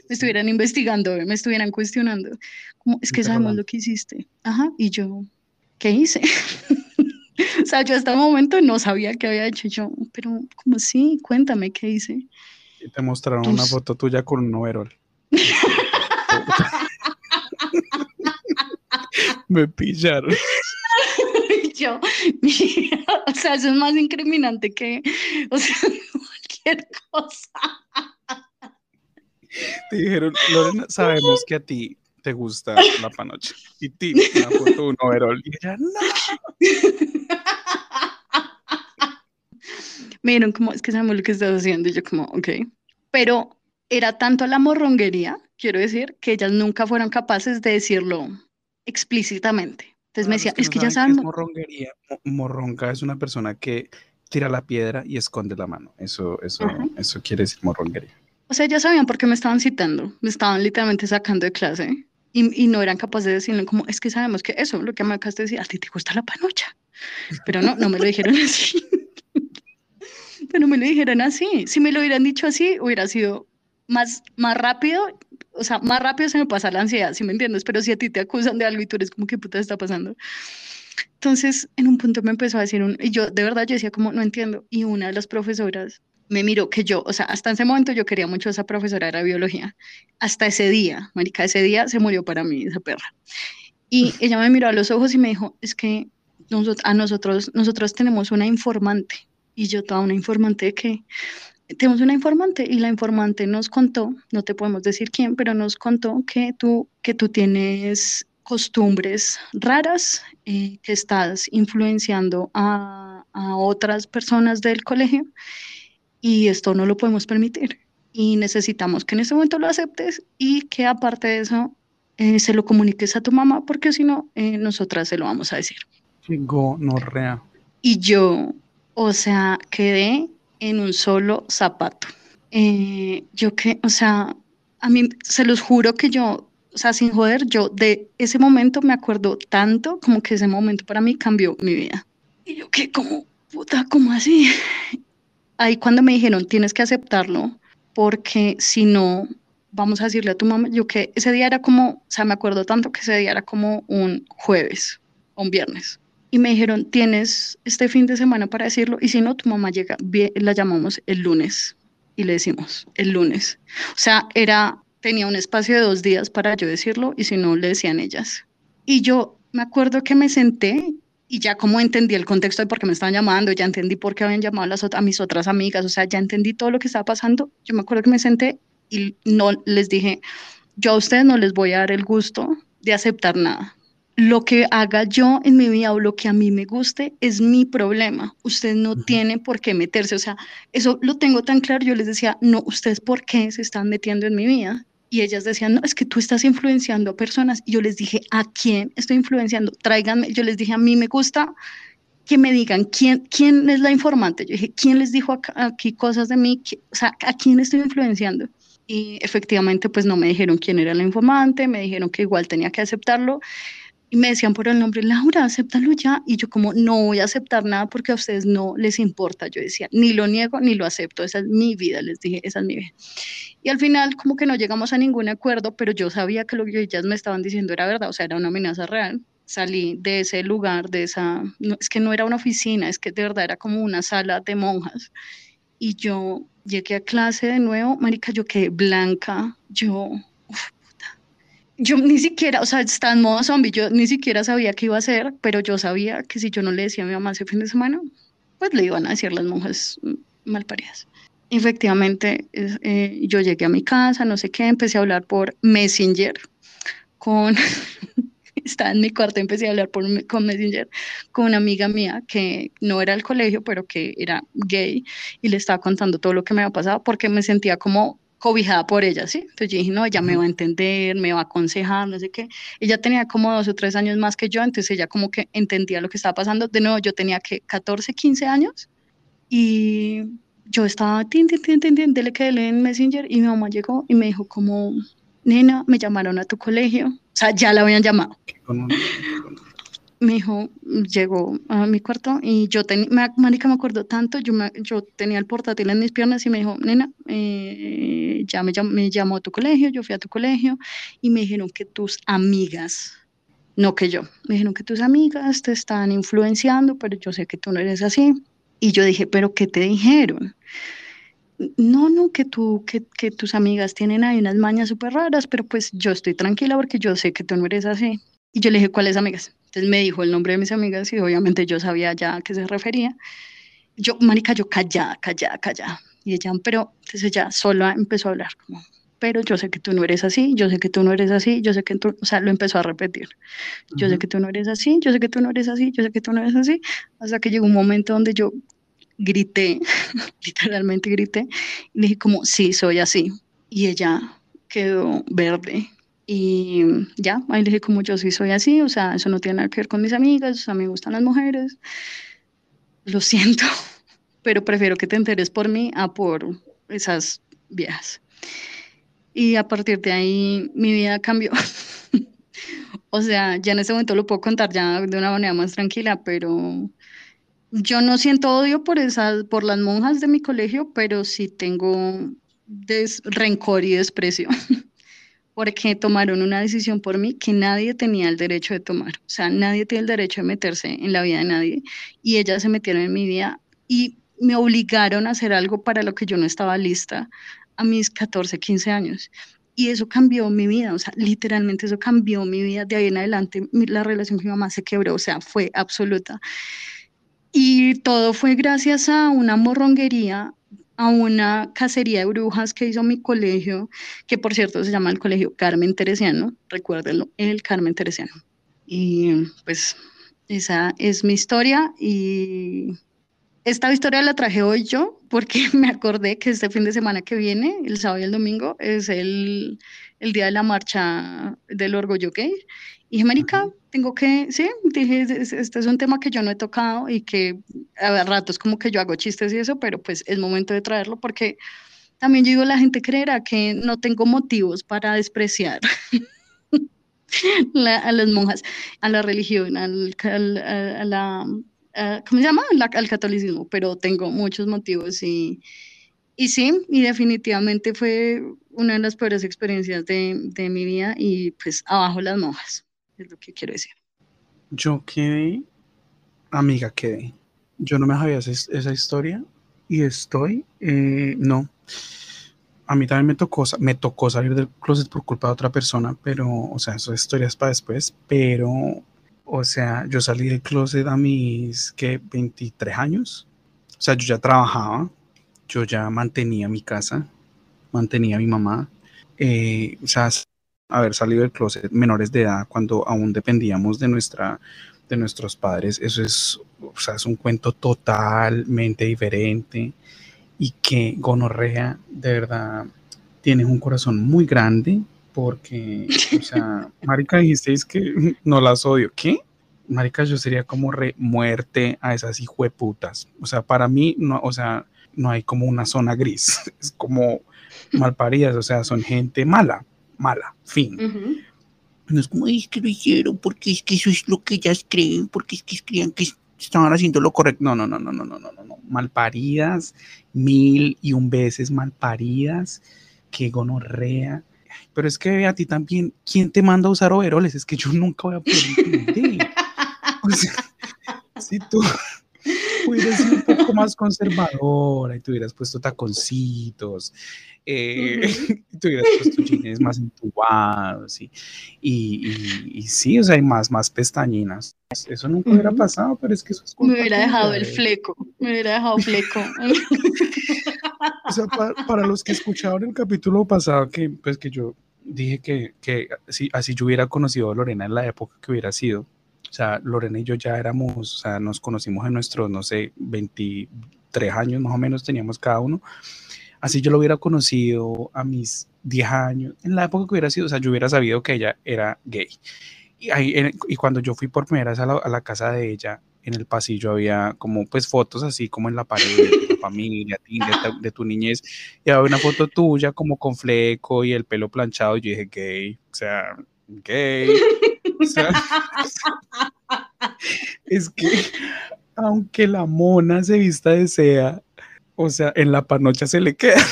me estuvieran investigando, me estuvieran cuestionando, como es que sabemos lo que hiciste, ajá, y yo, ¿qué hice? o sea, yo hasta el momento no sabía qué había hecho yo, pero como así, cuéntame qué hice. Y te mostraron una foto tuya con un overol. Me pillaron. yo, o sea, eso es más incriminante que, o sea, cualquier cosa. Te dijeron, Lorena, sabemos que a ti te gusta la panocha. Y ti, una foto un overol. Y ella, no. Me dijeron como, es que sabemos lo que estás haciendo. Y yo como, ok. Pero era tanto la morronguería, quiero decir, que ellas nunca fueron capaces de decirlo explícitamente. Entonces me decía, es que, ya saben. morronguería. Morronga es una persona que tira la piedra y esconde la mano. Eso, eso, eso quiere decir morronguería. O sea, ya sabían por qué me estaban citando. Me estaban literalmente sacando de clase. Y, y, no eran capaces de decirlo como, es que sabemos que eso, lo que me acabas de decir, a ti te gusta la panocha. Pero no, no me lo dijeron así. Pero me lo dijeron así. Si me lo hubieran dicho así, hubiera sido más, más rápido. O sea, más rápido se me pasa la ansiedad, si me entiendes. Pero si a ti te acusan de algo y tú eres como, ¿qué puta está pasando? Entonces, en un punto me empezó a decir, un, y yo de verdad yo decía como, no entiendo. Y una de las profesoras me miró que yo, o sea, hasta ese momento yo quería mucho a esa profesora de biología. Hasta ese día, marica, ese día se murió para mí esa perra. Y ella me miró a los ojos y me dijo, es que a nosotros, nosotros tenemos una informante. Y yo toda una informante de que tenemos una informante y la informante nos contó, no te podemos decir quién, pero nos contó que tú, que tú tienes costumbres raras, eh, que estás influenciando a, a otras personas del colegio y esto no lo podemos permitir. Y necesitamos que en ese momento lo aceptes y que aparte de eso eh, se lo comuniques a tu mamá, porque si no, eh, nosotras se lo vamos a decir. rea Y yo, o sea, quedé en un solo zapato. Eh, yo que, o sea, a mí se los juro que yo, o sea, sin joder, yo de ese momento me acuerdo tanto como que ese momento para mí cambió mi vida. Y yo que como, puta, ¿cómo así? ahí cuando me dijeron, tienes que aceptarlo, porque si no, vamos a decirle a tu mamá, yo que ese día era como, o sea, me acuerdo tanto que ese día era como un jueves o un viernes. Y me dijeron, tienes este fin de semana para decirlo, y si no, tu mamá llega, la llamamos el lunes y le decimos el lunes. O sea, era, tenía un espacio de dos días para yo decirlo, y si no, le decían ellas. Y yo me acuerdo que me senté y ya como entendí el contexto de por qué me estaban llamando, ya entendí por qué habían llamado a, a mis otras amigas, o sea, ya entendí todo lo que estaba pasando, yo me acuerdo que me senté y no les dije, yo a ustedes no les voy a dar el gusto de aceptar nada. Lo que haga yo en mi vida o lo que a mí me guste es mi problema. Ustedes no tienen por qué meterse. O sea, eso lo tengo tan claro. Yo les decía, no, ustedes por qué se están metiendo en mi vida y ellas decían, no, es que tú estás influenciando a personas. Y yo les dije, ¿a quién estoy influenciando? Tráiganme, yo les dije, a mí me gusta que me digan quién, quién es la informante. Yo dije, ¿quién les dijo aquí cosas de mí? O sea, ¿a quién estoy influenciando? Y efectivamente, pues no me dijeron quién era la informante, me dijeron que igual tenía que aceptarlo y me decían por el nombre, Laura, acéptalo ya. Y yo como, no voy a aceptar nada porque a ustedes no les importa. Yo decía, ni lo niego ni lo acepto, esa es mi vida, les dije, esa es mi vida. Y al final como que no llegamos a ningún acuerdo, pero yo sabía que lo que ellas me estaban diciendo era verdad, o sea, era una amenaza real. Salí de ese lugar, de esa, no, es que no era una oficina, es que de verdad era como una sala de monjas. Y yo llegué a clase de nuevo, marica, yo quedé blanca, yo yo ni siquiera, o sea, está en modo zombie, yo ni siquiera sabía qué iba a hacer, pero yo sabía que si yo no le decía a mi mamá ese fin de semana, pues le iban a decir las monjas malparidas. Efectivamente, eh, yo llegué a mi casa, no sé qué, empecé a hablar por Messenger con, estaba en mi cuarto, empecé a hablar por, con Messenger con una amiga mía que no era del colegio, pero que era gay, y le estaba contando todo lo que me había pasado porque me sentía como cobijada por ella, ¿sí? Entonces yo dije, no, ella me va a entender, me va a aconsejar, no sé qué. Ella tenía como dos o tres años más que yo, entonces ella como que entendía lo que estaba pasando. De nuevo, yo tenía que 14, 15 años y yo estaba, tin, tin, tin, tin, tin, dele que dele en Messenger y mi mamá llegó y me dijo como, nena, me llamaron a tu colegio. O sea, ya la habían llamado mi hijo llegó a mi cuarto y yo tenía, marica, me acuerdo tanto, yo, yo tenía el portátil en mis piernas y me dijo, nena, eh, ya me, me llamó a tu colegio, yo fui a tu colegio y me dijeron que tus amigas no que yo. Me dijeron que tus amigas te están influenciando, pero yo sé que tú no eres así. Y yo dije, pero ¿qué te dijeron? No, no, que tú, que, que tus amigas tienen ahí unas mañas súper raras, pero pues yo estoy tranquila porque yo sé que tú no eres así. Y yo le dije, ¿cuáles amigas? Entonces me dijo el nombre de mis amigas y obviamente yo sabía ya a qué se refería. Yo, marica, yo callada, callada, callada. Y ella, pero entonces ella sola empezó a hablar como, pero yo sé que tú no eres así, yo sé que tú no eres así, yo sé que tú, o sea, lo empezó a repetir. Yo sé que tú no eres así, yo sé que tú no eres así, yo sé que tú no eres así, hasta que llegó un momento donde yo grité, literalmente grité, y dije como, sí, soy así. Y ella quedó verde. Y ya, ahí le dije como yo sí soy así, o sea, eso no tiene nada que ver con mis amigas, a mí me gustan las mujeres. Lo siento, pero prefiero que te enteres por mí a por esas viejas. Y a partir de ahí mi vida cambió. o sea, ya en ese momento lo puedo contar ya de una manera más tranquila, pero yo no siento odio por esas, por las monjas de mi colegio, pero sí tengo rencor y desprecio. porque tomaron una decisión por mí que nadie tenía el derecho de tomar. O sea, nadie tiene el derecho de meterse en la vida de nadie. Y ellas se metieron en mi vida y me obligaron a hacer algo para lo que yo no estaba lista a mis 14, 15 años. Y eso cambió mi vida, o sea, literalmente eso cambió mi vida. De ahí en adelante la relación con mi mamá se quebró, o sea, fue absoluta. Y todo fue gracias a una morronguería, a una cacería de brujas que hizo mi colegio, que por cierto se llama el Colegio Carmen Teresiano, recuérdenlo, el Carmen Teresiano. Y pues esa es mi historia y esta historia la traje hoy yo porque me acordé que este fin de semana que viene, el sábado y el domingo, es el, el día de la marcha del orgullo gay. Y dije, Marica, tengo que, sí, dije, este es un tema que yo no he tocado y que a ratos como que yo hago chistes y eso, pero pues es momento de traerlo porque también yo digo, la gente creerá que no tengo motivos para despreciar a las monjas, a la religión, al, a la uh, ¿cómo se llama? al catolicismo, pero tengo muchos motivos y, y sí, y definitivamente fue una de las peores experiencias de, de, mi vida y pues abajo las monjas, es lo que quiero decir. Yo quedé, amiga, quedé. Yo no me sabía esa, historia y estoy, eh, no. A mí también me tocó, me tocó salir del closet por culpa de otra persona, pero, o sea, eso historias para después, pero o sea, yo salí del closet a mis, ¿qué? 23 años. O sea, yo ya trabajaba, yo ya mantenía mi casa, mantenía a mi mamá. Eh, o sea, haber salido del closet menores de edad cuando aún dependíamos de, nuestra, de nuestros padres, eso es, o sea, es un cuento totalmente diferente y que gonorrea, de verdad, tienes un corazón muy grande porque, o sea, Marica, dijisteis que no las odio. ¿Qué? Marica, yo sería como re muerte a esas hijueputas. O sea, para mí, no, o sea, no hay como una zona gris. Es como malparidas, o sea, son gente mala, mala, fin. Uh -huh. No es como, es que lo hicieron porque es que eso es lo que ellas creen, porque es que creían que estaban haciendo lo correcto. No, no, no, no, no, no, no, no. Malparidas, mil y un veces malparidas, que gonorrea. Pero es que a ti también, ¿quién te manda a usar overoles? Es que yo nunca voy a poder entender. O sea, si tú, hubieras sido un poco más conservadora y te hubieras puesto taconcitos, eh, y te hubieras puesto jeans más entubados y, y, y, sí, o sea, hay más, más pestañinas. Eso nunca hubiera pasado, pero es que eso es Me hubiera dejado el fleco, me hubiera dejado fleco. o sea, para, los que escucharon el capítulo pasado, que pues que yo dije que, que si, así yo hubiera conocido a Lorena en la época que hubiera sido, o sea, Lorena y yo ya éramos, o sea, nos conocimos en nuestros, no sé, 23 años más o menos teníamos cada uno. Así yo lo hubiera conocido a mis 10 años, en la época que hubiera sido, o sea, yo hubiera sabido que ella era gay. Y, ahí, y cuando yo fui por primera vez a la, a la casa de ella, en el pasillo había como pues fotos así como en la pared de tu familia, de, tu niñez, y había una foto tuya como con fleco y el pelo planchado, y yo dije gay, o sea, gay. es que aunque la mona se vista de sea, o sea, en la panocha se le queda.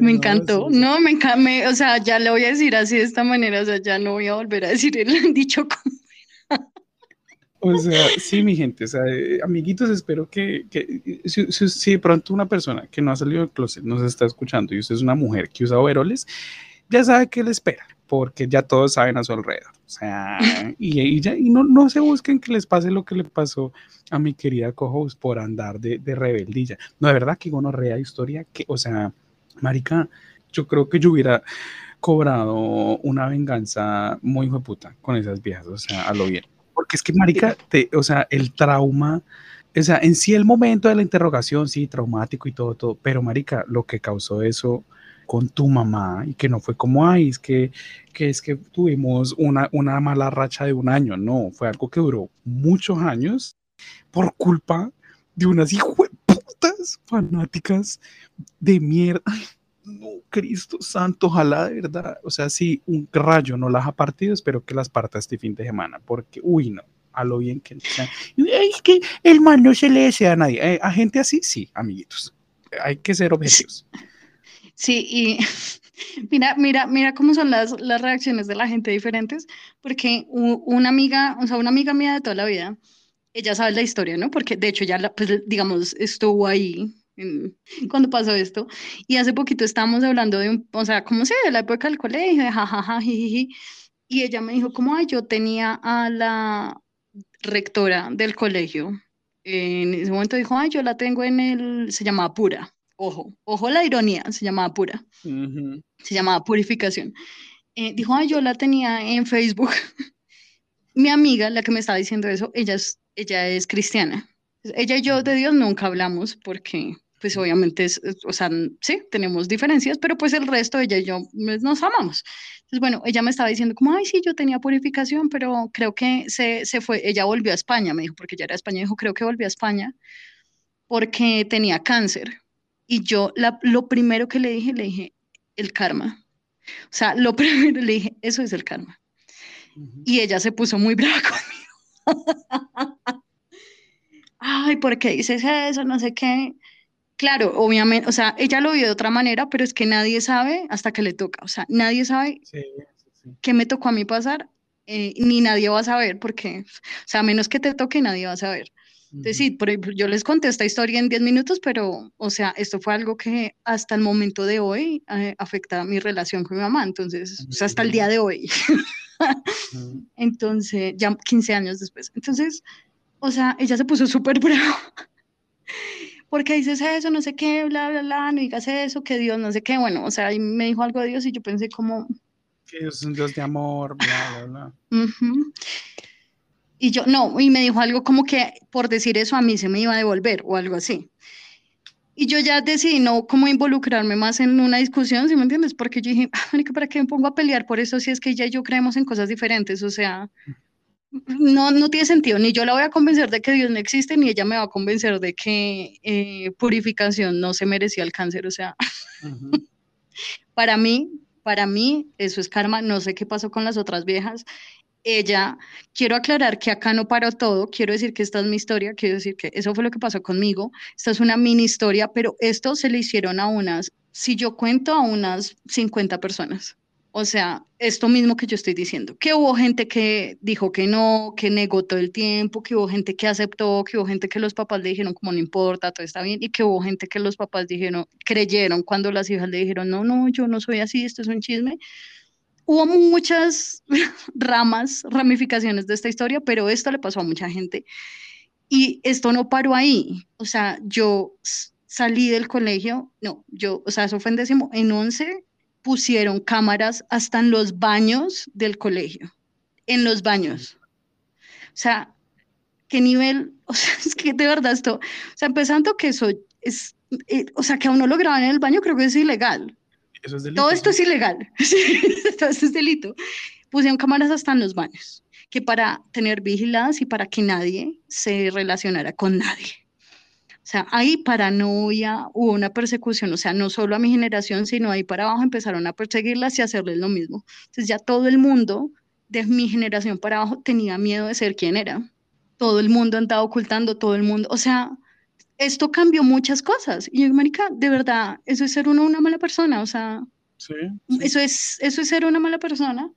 me encantó. No, me encantó. O sea, ya le voy a decir así de esta manera. O sea, ya no voy a volver a decir el dicho como. O sea, sí, mi gente, o sea, eh, amiguitos, espero que, que si, si, de pronto una persona que no ha salido del closet nos está escuchando y usted es una mujer que usa overoles, ya sabe qué le espera, porque ya todos saben a su alrededor. O sea, y, y, ya, y no, no se busquen que les pase lo que le pasó a mi querida Cojos por andar de, de rebeldilla. No, de verdad que rea historia que, o sea, marica, yo creo que yo hubiera cobrado una venganza muy puta con esas viejas, o sea, a lo bien. Porque es que, marica, te, o sea, el trauma, o sea, en sí el momento de la interrogación, sí, traumático y todo, todo, pero, marica, lo que causó eso con tu mamá y que no fue como, ay, es que, que es que tuvimos una, una mala racha de un año, no, fue algo que duró muchos años por culpa de unas putas fanáticas de mierda. No, Cristo Santo, ojalá de verdad, o sea, si un rayo no las ha partido, espero que las parta este fin de semana, porque, uy, no, a lo bien que el mal no se le desea a nadie. Eh, a gente así, sí, amiguitos. Hay que ser objetivos. Sí, y mira, mira, mira cómo son las, las reacciones de la gente diferentes, porque una amiga, o sea, una amiga mía de toda la vida, ella sabe la historia, ¿no? Porque de hecho ya, pues, digamos, estuvo ahí cuando pasó esto. Y hace poquito estábamos hablando de un, o sea, ¿cómo se de la época del colegio, de jajaja, jiji, y ella me dijo, como, ay, yo tenía a la rectora del colegio, en ese momento dijo, ay, yo la tengo en el, se llamaba Pura, ojo, ojo la ironía, se llamaba Pura, se llamaba Purificación. Eh, dijo, ay, yo la tenía en Facebook. Mi amiga, la que me estaba diciendo eso, ella es, ella es cristiana. Ella y yo de Dios nunca hablamos porque, pues obviamente, es, o sea, sí, tenemos diferencias, pero pues el resto, ella y yo pues, nos amamos. Entonces, bueno, ella me estaba diciendo como, ay, sí, yo tenía purificación, pero creo que se, se fue, ella volvió a España, me dijo, porque ya era España, dijo, creo que volvió a España porque tenía cáncer. Y yo la, lo primero que le dije, le dije, el karma. O sea, lo primero le dije, eso es el karma. Y ella se puso muy brava conmigo ay, ¿por qué dices eso? No sé qué. Claro, obviamente, o sea, ella lo vio de otra manera, pero es que nadie sabe hasta que le toca. O sea, nadie sabe qué me tocó a mí pasar, eh, ni nadie va a saber, porque, o sea, a menos que te toque, nadie va a saber. Entonces, sí, por ejemplo, yo les conté esta historia en 10 minutos, pero, o sea, esto fue algo que hasta el momento de hoy eh, afecta mi relación con mi mamá, entonces, o sea, hasta el día de hoy. entonces, ya 15 años después. Entonces, o sea, ella se puso súper brava. Porque dices eso, no sé qué, bla, bla, bla, no digas eso, que Dios, no sé qué. Bueno, o sea, y me dijo algo de Dios y yo pensé como... Que es un Dios de amor, bla, bla, bla. Y yo, no, y me dijo algo como que por decir eso a mí se me iba a devolver o algo así. Y yo ya decidí no como involucrarme más en una discusión, ¿sí me entiendes? Porque yo dije, ah, ¿para qué me pongo a pelear por eso si es que ya yo creemos en cosas diferentes? O sea, no, no tiene sentido, ni yo la voy a convencer de que Dios no existe, ni ella me va a convencer de que eh, purificación no se merecía el cáncer, o sea, para mí, para mí, eso es karma, no sé qué pasó con las otras viejas, ella, quiero aclarar que acá no paró todo, quiero decir que esta es mi historia, quiero decir que eso fue lo que pasó conmigo, esta es una mini historia, pero esto se le hicieron a unas, si yo cuento a unas 50 personas, o sea, esto mismo que yo estoy diciendo, que hubo gente que dijo que no, que negó todo el tiempo, que hubo gente que aceptó, que hubo gente que los papás le dijeron como no importa, todo está bien, y que hubo gente que los papás dijeron, creyeron cuando las hijas le dijeron, no, no, yo no soy así, esto es un chisme. Hubo muchas ramas, ramificaciones de esta historia, pero esto le pasó a mucha gente. Y esto no paró ahí. O sea, yo salí del colegio, no, yo, o sea, eso fue en décimo, en once pusieron cámaras hasta en los baños del colegio, en los baños. O sea, ¿qué nivel? O sea, es que de verdad esto, o sea, empezando que eso es, eh, o sea, que a uno lo graban en el baño creo que es ilegal. Eso es delito. Todo esto es ilegal, todo esto es delito. Pusieron cámaras hasta en los baños, que para tener vigiladas y para que nadie se relacionara con nadie. O sea, ahí paranoia, hubo una persecución, o sea, no solo a mi generación, sino ahí para abajo empezaron a perseguirlas y hacerles lo mismo. Entonces ya todo el mundo de mi generación para abajo tenía miedo de ser quien era. Todo el mundo andaba ocultando, todo el mundo, o sea, esto cambió muchas cosas. Y yo, marica, de verdad, eso es ser uno una mala persona, o sea, Sí, eso es, eso es ser una mala persona.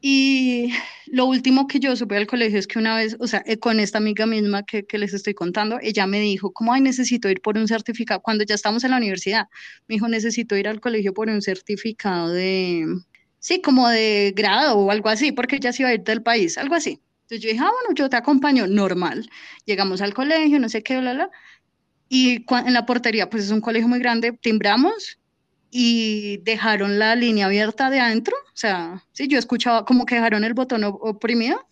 Y lo último que yo supe del colegio es que una vez, o sea, eh, con esta amiga misma que, que les estoy contando, ella me dijo, como, ay, necesito ir por un certificado, cuando ya estamos en la universidad, me dijo, necesito ir al colegio por un certificado de, sí, como de grado o algo así, porque ella se iba a ir del país, algo así. Entonces yo dije, ah, bueno, yo te acompaño, normal. Llegamos al colegio, no sé qué, bla, bla. Y en la portería, pues es un colegio muy grande, timbramos y dejaron la línea abierta de adentro. O sea, sí, yo escuchaba como que dejaron el botón op- oprimido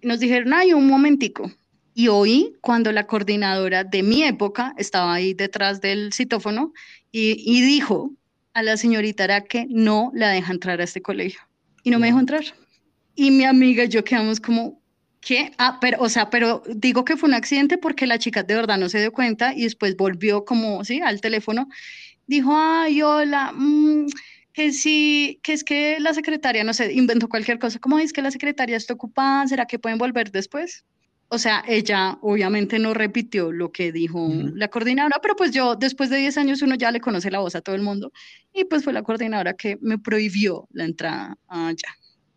y nos dijeron, ay, un momentico. Y oí cuando la coordinadora de mi época estaba ahí detrás del citófono y, y dijo a la señorita era que no la deja entrar a este colegio. Y no me dejó entrar. Y mi amiga y yo quedamos como, ¿qué? Ah, pero, o sea, pero digo que fue un accidente porque la chica de verdad no se dio cuenta y después volvió como, sí, al teléfono. Dijo, ay, hola, mm, que sí, que es que la secretaria, no sé, inventó cualquier cosa. ¿Cómo es que la secretaria está ocupada? ¿Será que pueden volver después? O sea, ella obviamente no repitió lo que dijo Ujú. la coordinadora, pero pues yo después de 10 años uno ya le conoce la voz a todo el mundo y pues fue la coordinadora que me prohibió la entrada allá.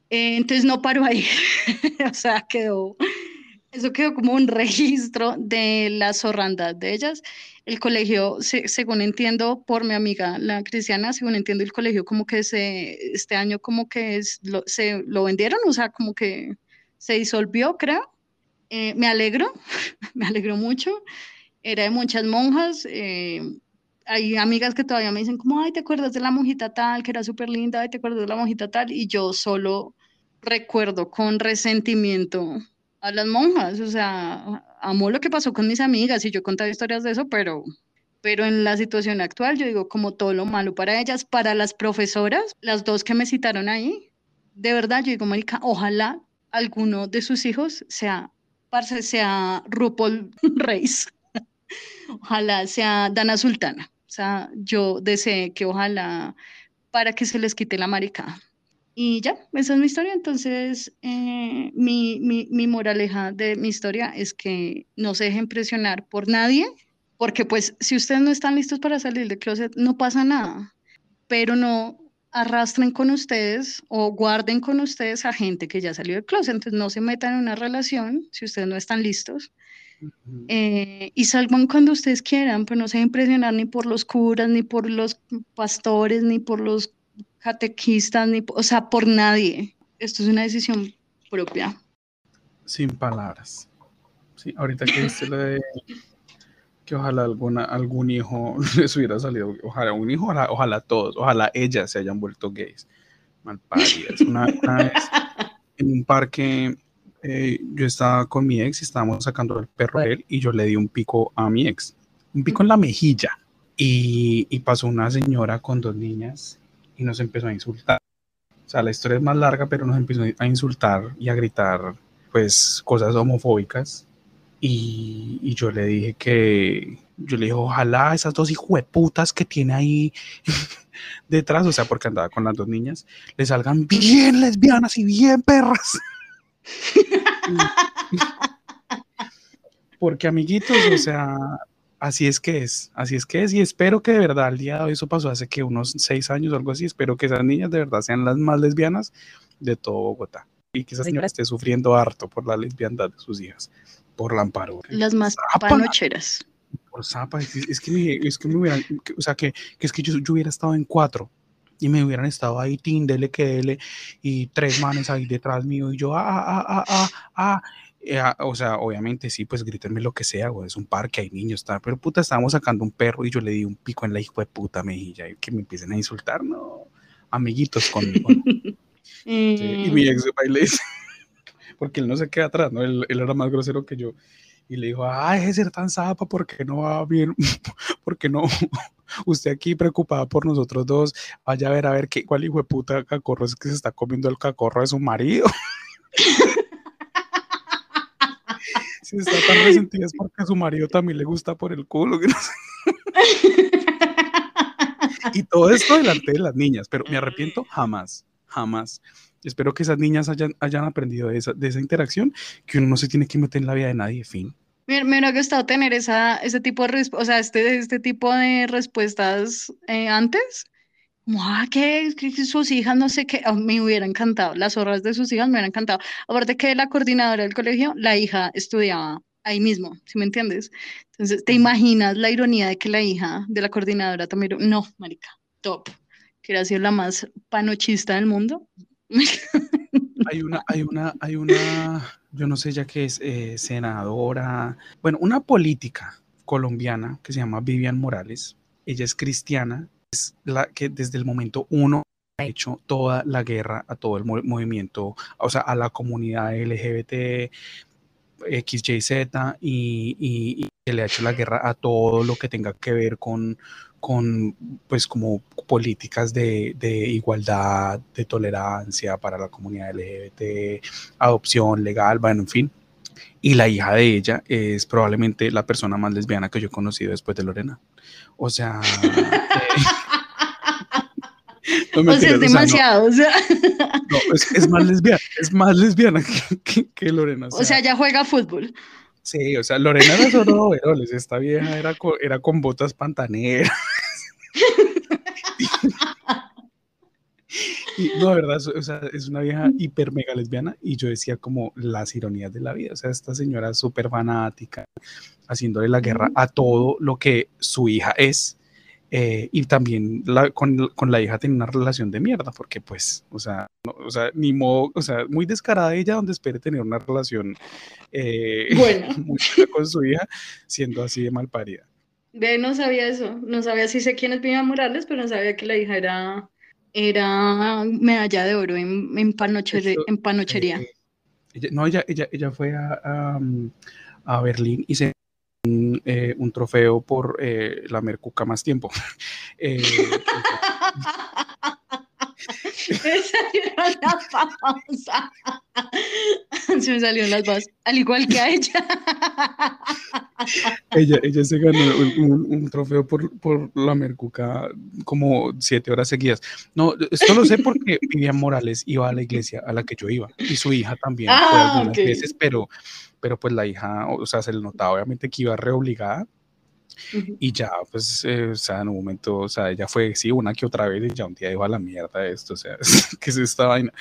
Eh, entonces no paró ahí, o sea, quedó, eso quedó como un registro de la zorrandad de ellas. El colegio, se- según entiendo por mi amiga la cristiana, según entiendo el colegio como que se, este año como que es, lo, se lo vendieron, o sea, como que se disolvió, creo. Eh, me alegro, me alegro mucho. Era de muchas monjas. eh, hay amigas que todavía me dicen como, ay, ¿te acuerdas de la monjita tal, que era súper linda? Ay, ¿te acuerdas de la monjita tal? Y yo solo recuerdo con resentimiento a las monjas. O sea, amo lo que pasó con mis amigas y yo he historias de eso, pero, pero en la situación actual yo digo como todo lo malo para ellas, para las profesoras, las dos que me citaron ahí, de verdad yo digo, marica, ojalá alguno de sus hijos sea, parce, sea RuPaul Reis. Ojalá sea Dana Sultana. O sea, yo deseé que ojalá para que se les quite la maricada. Y ya, esa es mi historia. Entonces, eh, mi, mi, mi moraleja de mi historia es que no se dejen presionar por nadie, porque pues si ustedes no están listos para salir del closet, no pasa nada, pero no arrastren con ustedes o guarden con ustedes a gente que ya salió del closet. Entonces, no se metan en una relación si ustedes no están listos. Eh, y salgan cuando ustedes quieran, pero no se dejen presionar ni por los curas, ni por los pastores, ni por los catequistas, ni, o sea, por nadie. Esto es una decisión propia. Sin palabras. Sí, ahorita que viste lo de que ojalá alguna, algún hijo les hubiera salido, ojalá un hijo, ojalá, ojalá todos, ojalá ellas se hayan vuelto gays. Una vez en un parque eh, yo estaba con mi ex y estábamos sacando el perro de él y yo le di un pico a mi ex, un pico en la mejilla. Y, y pasó una señora con dos niñas y nos empezó a insultar. O sea, la historia es más larga, pero nos empezó a insultar y a gritar, pues, cosas homofóbicas. Y, y yo le dije que, yo le dije, ojalá esas dos hijueputas que tiene ahí detrás, o sea, porque andaba con las dos niñas, le salgan bien lesbianas y bien perras. Porque amiguitos, o sea, así es que es, así es que es, y espero que de verdad al día de hoy, eso pasó hace que unos seis años o algo así, espero que esas niñas de verdad sean las más lesbianas de todo Bogotá. Y que esa señora esté sufriendo harto por la lesbiandad de sus hijas, por la amparo. Las más Zapa. panocheras. Por zapa, es, es que me, es que me hubieran, que- o sea, que, que es que yo, yo hubiera estado en cuatro y me hubieran estado ahí, tin, dele que dele, y tres manes ahí detrás mío, y yo, ah, ah, ah, ah, ah, eh, ah, o sea, obviamente sí, pues grítenme lo que sea, güey, es un parque, hay niños, está, pero puta, estábamos sacando un perro y yo le di un pico en la hijo de puta mejilla, y que me empiecen a insultar, no, amiguitos conmigo. ¿no? Sí, y Eh, mi ex de baile dice, porque él no se queda atrás, ¿no? Él, él era más grosero que yo. Y le dijo, ay, deje de ser tan zapa, porque no va bien? porque no? Usted aquí preocupada por nosotros dos, vaya a ver a ver qué, cuál hijo de puta cacorro es que se está comiendo el cacorro de su marido. Si está tan resentida es porque a su marido también le gusta por el culo. que no sé. Y todo esto delante de las niñas, pero me arrepiento jamás, jamás. Espero que esas niñas hayan, hayan aprendido de esa, de esa interacción, que uno no se tiene que meter en la vida de nadie, fin. Me, me hubiera gustado tener esa, ese tipo de, o sea, este, este tipo de respuestas eh, antes. Ah, que, sus hijas, no sé qué, ah, me hubiera encantado. Las horas de sus hijas me hubieran encantado. Aparte que la coordinadora del colegio, la hija estudiaba ahí mismo, ¿sí me entiendes? Entonces, ¿te imaginas la ironía de que la hija de la coordinadora también, no, marica, top, que hubiera sido la más panochista del mundo? Hay una, hay una, hay una, yo no sé ya que es eh, senadora, bueno, una política colombiana que se llama Vivian Morales. Ella es cristiana, es la que desde el momento uno ha hecho toda la guerra a todo el mo- movimiento, o sea, a la comunidad LGBT, XYZ y, y, y que le ha hecho la guerra a todo lo que tenga que ver con, con pues como políticas de, de igualdad, de tolerancia para la comunidad LGBT, adopción legal, bueno, en fin. Y la hija de ella es probablemente la persona más lesbiana que yo he conocido después de Lorena. O sea, no O sea, es o demasiado, o sea, no, es, es más lesbiana, es más lesbiana que, que- que Lorena. o sea, ya juega fútbol. Sí, o sea, Lorena era solo overoles, esta vieja era con, era con botas pantaneras. Y, no, de verdad, o sea, es una vieja hiper mega lesbiana y yo decía como las ironías de la vida, o sea, esta señora súper fanática, haciéndole la guerra a todo lo que su hija es. eh, y también la- con, con la hija tiene una relación de mierda, porque pues, o sea, no- o sea, ni modo, o sea, muy descarada ella donde espere tener una relación eh, Bueno. muy buena con su hija, siendo así de malparida. Ve, no sabía eso, no sabía, sí sé quién es Vivian Morales, pero no sabía que la hija era, era medalla de oro en, en, panoche- Esto, en panochería. Eh, ella- no, ella, ella, ella fue a, a, a Berlín y se un, eh, un trofeo por eh, la mercuca más tiempo. Me salieron las. Se me salieron las babas, al igual que a ella. ella, ella se ganó un, un- trofeo por, por la mercuca como siete horas seguidas. No, esto lo sé porque Vivian Morales iba a la iglesia a la que yo iba y su hija también fue Ah, algunas ok. veces, pero, pero pues la hija, o sea, se le notaba obviamente que iba reobligada Y ya, pues, eh, o sea, en un momento, o sea, ella fue, sí, una que otra vez, y ya un día dijo a la mierda esto, o sea, ¿qué es esta vaina?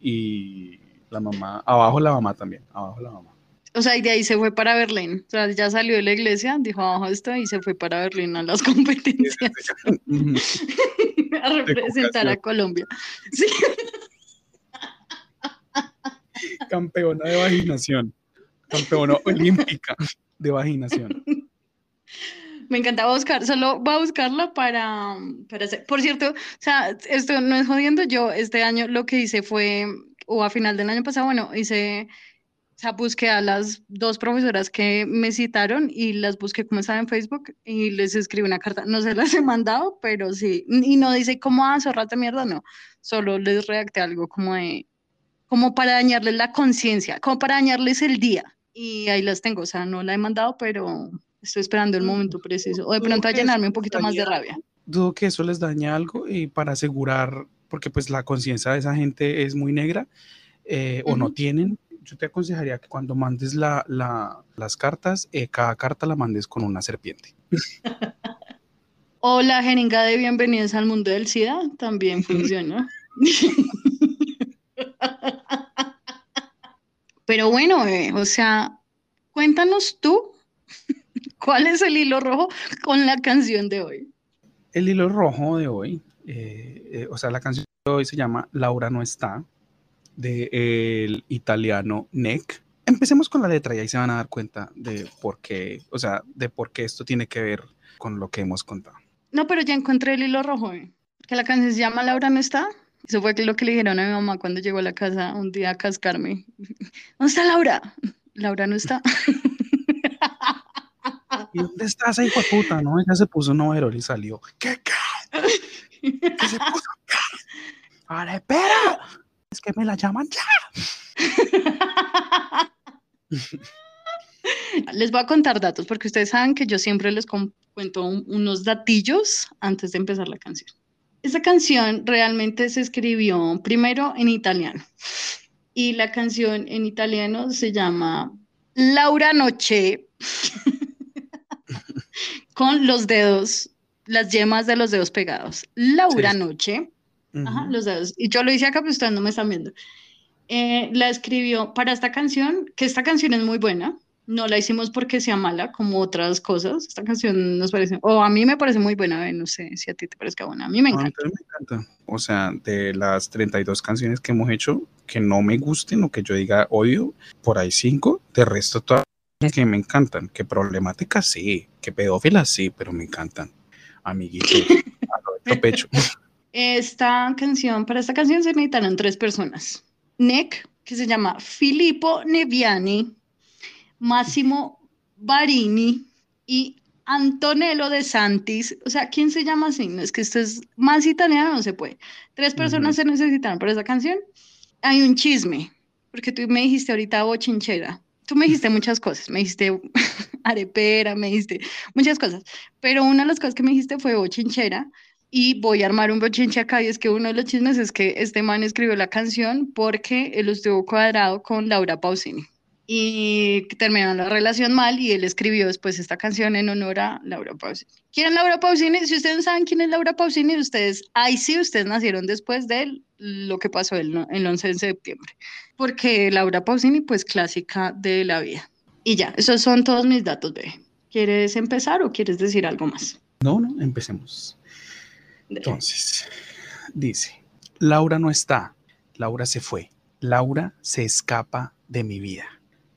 Y la mamá, abajo la mamá también, abajo la mamá. O sea, y de ahí se fue para Berlín. O sea, ya salió de la iglesia, dijo abajo esto y se fue para Berlín a las competencias a representar a. Colombia. Sí. Campeona de vaginación, campeona olímpica de vaginación. Me encantaba buscar, solo voy a buscarla para, para hacer. Por cierto, o sea, esto no es jodiendo, yo este año lo que hice fue, o a final del año pasado, bueno, hice, o sea, busqué a las dos profesoras que me citaron y las busqué como estaba en Facebook y les escribí una carta. No se las he mandado, pero sí. Y no dice cómo, ah, zorrata mierda, no. Solo les redacté algo como de, como para dañarles la conciencia, como para dañarles el día. Y ahí las tengo, o sea, no la he mandado, pero estoy esperando el momento preciso. O de pronto a llenarme un poquito más de rabia. Dudo que eso les dañe algo y para asegurar, porque pues la conciencia de esa gente es muy negra eh, o no tienen. Yo te aconsejaría que cuando mandes la, la- las cartas, eh, cada carta la mandes con una serpiente. O la jeringa de bienvenidos al mundo del SIDA también funciona. Pero bueno, bebé, o sea, cuéntanos tú cuál es el hilo rojo con la canción de hoy. El hilo rojo de hoy, eh, eh, o sea, la canción de hoy se llama Laura no está, del italiano Nick. Empecemos con la letra y ahí se van a dar cuenta de por qué, o sea, de por qué esto tiene que ver con lo que hemos contado. No, pero ya encontré el hilo rojo, bebé, que la canción se llama Laura no está. Eso fue lo que le dijeron a mi mamá cuando llegó a la casa un día a cascarme. ¿Dónde está Laura? Laura no está. ¿Y dónde está esa hijo de puta? No, ella se puso un overol y salió. ¿Qué? ¿Qué? ¿Qué se puso? ¿Qué? Ahora espera. Es que me la llaman ya. Les voy a contar datos porque ustedes saben que yo siempre les cuento un- unos datillos antes de empezar la canción. Esta canción realmente se escribió primero en italiano y la canción en italiano se llama Laura Noche con los dedos, las yemas de los dedos pegados. Laura Noche, ajá, los dedos. Y yo lo hice acá, pero ustedes no me están viendo. Eh, la escribió para esta canción, que esta canción es muy buena. No la hicimos porque sea mala, como otras cosas. Esta canción nos parece, o a mí me parece muy buena, no sé si a ti te parezca buena. A mí me encanta. A mí me encanta. O sea, de las 32 canciones que hemos hecho, que no me gusten o que yo diga odio, por ahí cinco. De resto, todas que me encantan. Que problemáticas sí, que pedófilas sí, pero me encantan. Amiguitos, a pecho. Esta canción, para esta canción se necesitaron tres personas. Nick, que se llama Filippo Neviani, Massimo Barini y Antonello de Santis. O sea, ¿quién se llama así? No es que esto es más italiano, no se puede. Tres personas se necesitaron para esa canción. Hay un chisme, porque tú me dijiste ahorita bochinchera. Tú me dijiste muchas cosas, me dijiste arepera, me dijiste muchas cosas, pero una de las cosas que me dijiste fue bochinchera y voy a armar un bochinche acá y es que uno de los chismes es que este man escribió la canción porque él estuvo cuadrado con Laura Pausini y terminaron la relación mal y él escribió después esta canción en honor a Laura Pausini. ¿Quién es Laura Pausini? Si ustedes no saben quién es Laura Pausini, ustedes, ahí sí, ustedes nacieron después de lo que pasó el, el 11 de septiembre, porque Laura Pausini, pues clásica de la vida. Y ya, esos son todos mis datos, bebé. ¿Quieres empezar o quieres decir algo más? No, no, empecemos. Entonces, dice, Laura no está, Laura se fue, Laura se escapa de mi vida.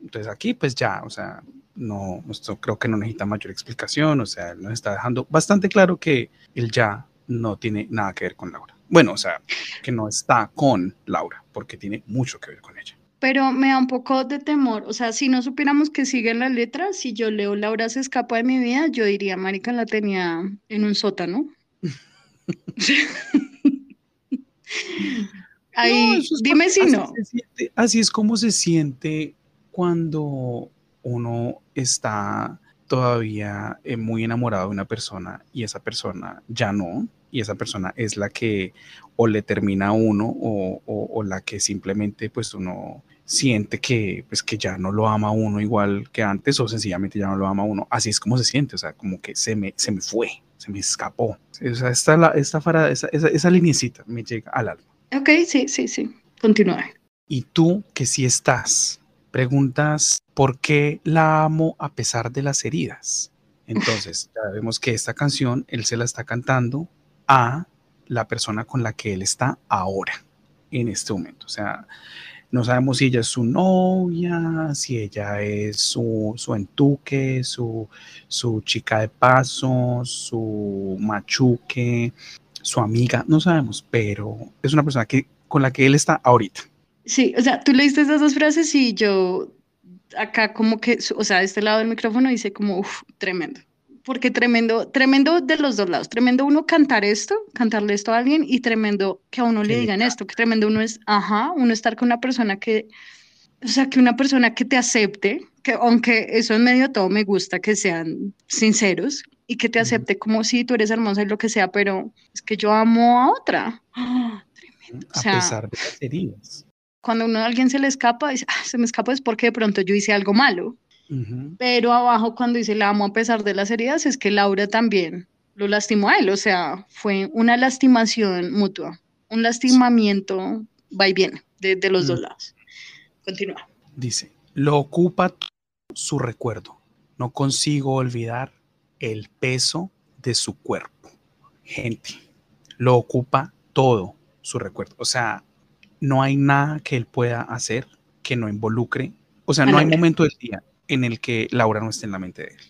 Entonces aquí pues ya, o sea, no, esto creo que no necesita mayor explicación, o sea, nos está dejando bastante claro que él ya no tiene nada que ver con Laura. Bueno, o sea, que no está con Laura, porque tiene mucho que ver con ella. Pero me da un poco de temor, o sea, si no supiéramos que sigue la letra, si yo leo Laura se escapa de mi vida, yo diría, Marica la tenía en un sótano. Ahí, dime si no. así es como se siente cuando uno está todavía eh, muy enamorado de una persona y esa persona ya no, y esa persona es la que o le termina a uno o, la que simplemente pues uno siente que pues que ya no lo ama uno igual que antes o sencillamente ya no lo ama uno. Así es como se siente, o sea, como que se me, se me fue, se me escapó. O sea, esta, la, esta, esa, esa, esa linecita me llega al alma. Ok, sí, sí, sí. Continúa. Y tú que sí estás preguntas por qué la amo a pesar de las heridas. Entonces, ya vemos que esta canción él se la está cantando a la persona con la que él está ahora, en este momento. O sea, no sabemos si ella es su novia, si ella es su, su entuque, su, su chica de paso, su machuque, su amiga, no sabemos, pero es una persona que, con la que él está ahorita. Sí, o sea, tú leíste esas dos frases y yo acá como que, o sea, de este lado del micrófono dice como, uff, tremendo. Porque tremendo, tremendo de los dos lados. Tremendo uno cantar esto, cantarle esto a alguien y tremendo que a uno le digan esto, que tremendo uno es, ajá, uno estar con una persona que, o sea, que una persona que te acepte, que aunque eso en medio de todo me gusta que sean sinceros y que te acepte como si tú eres hermosa y lo que sea, pero es que yo amo a otra. tremendo. a pesar de las heridas cuando uno a alguien se le escapa, dice, ah, se me escapa es porque de pronto yo hice algo malo. Pero abajo cuando dice la amo a pesar de las heridas, es que Laura también lo lastimó a él, o sea, fue una lastimación mutua, un lastimamiento va y viene de, los dos lados. Continúa. Dice, lo ocupa su recuerdo, no consigo olvidar el peso de su cuerpo. Gente, lo ocupa todo su recuerdo. O sea, no hay nada que él pueda hacer que no involucre, o sea, no hay momento del día en el que Laura no esté en la mente de él.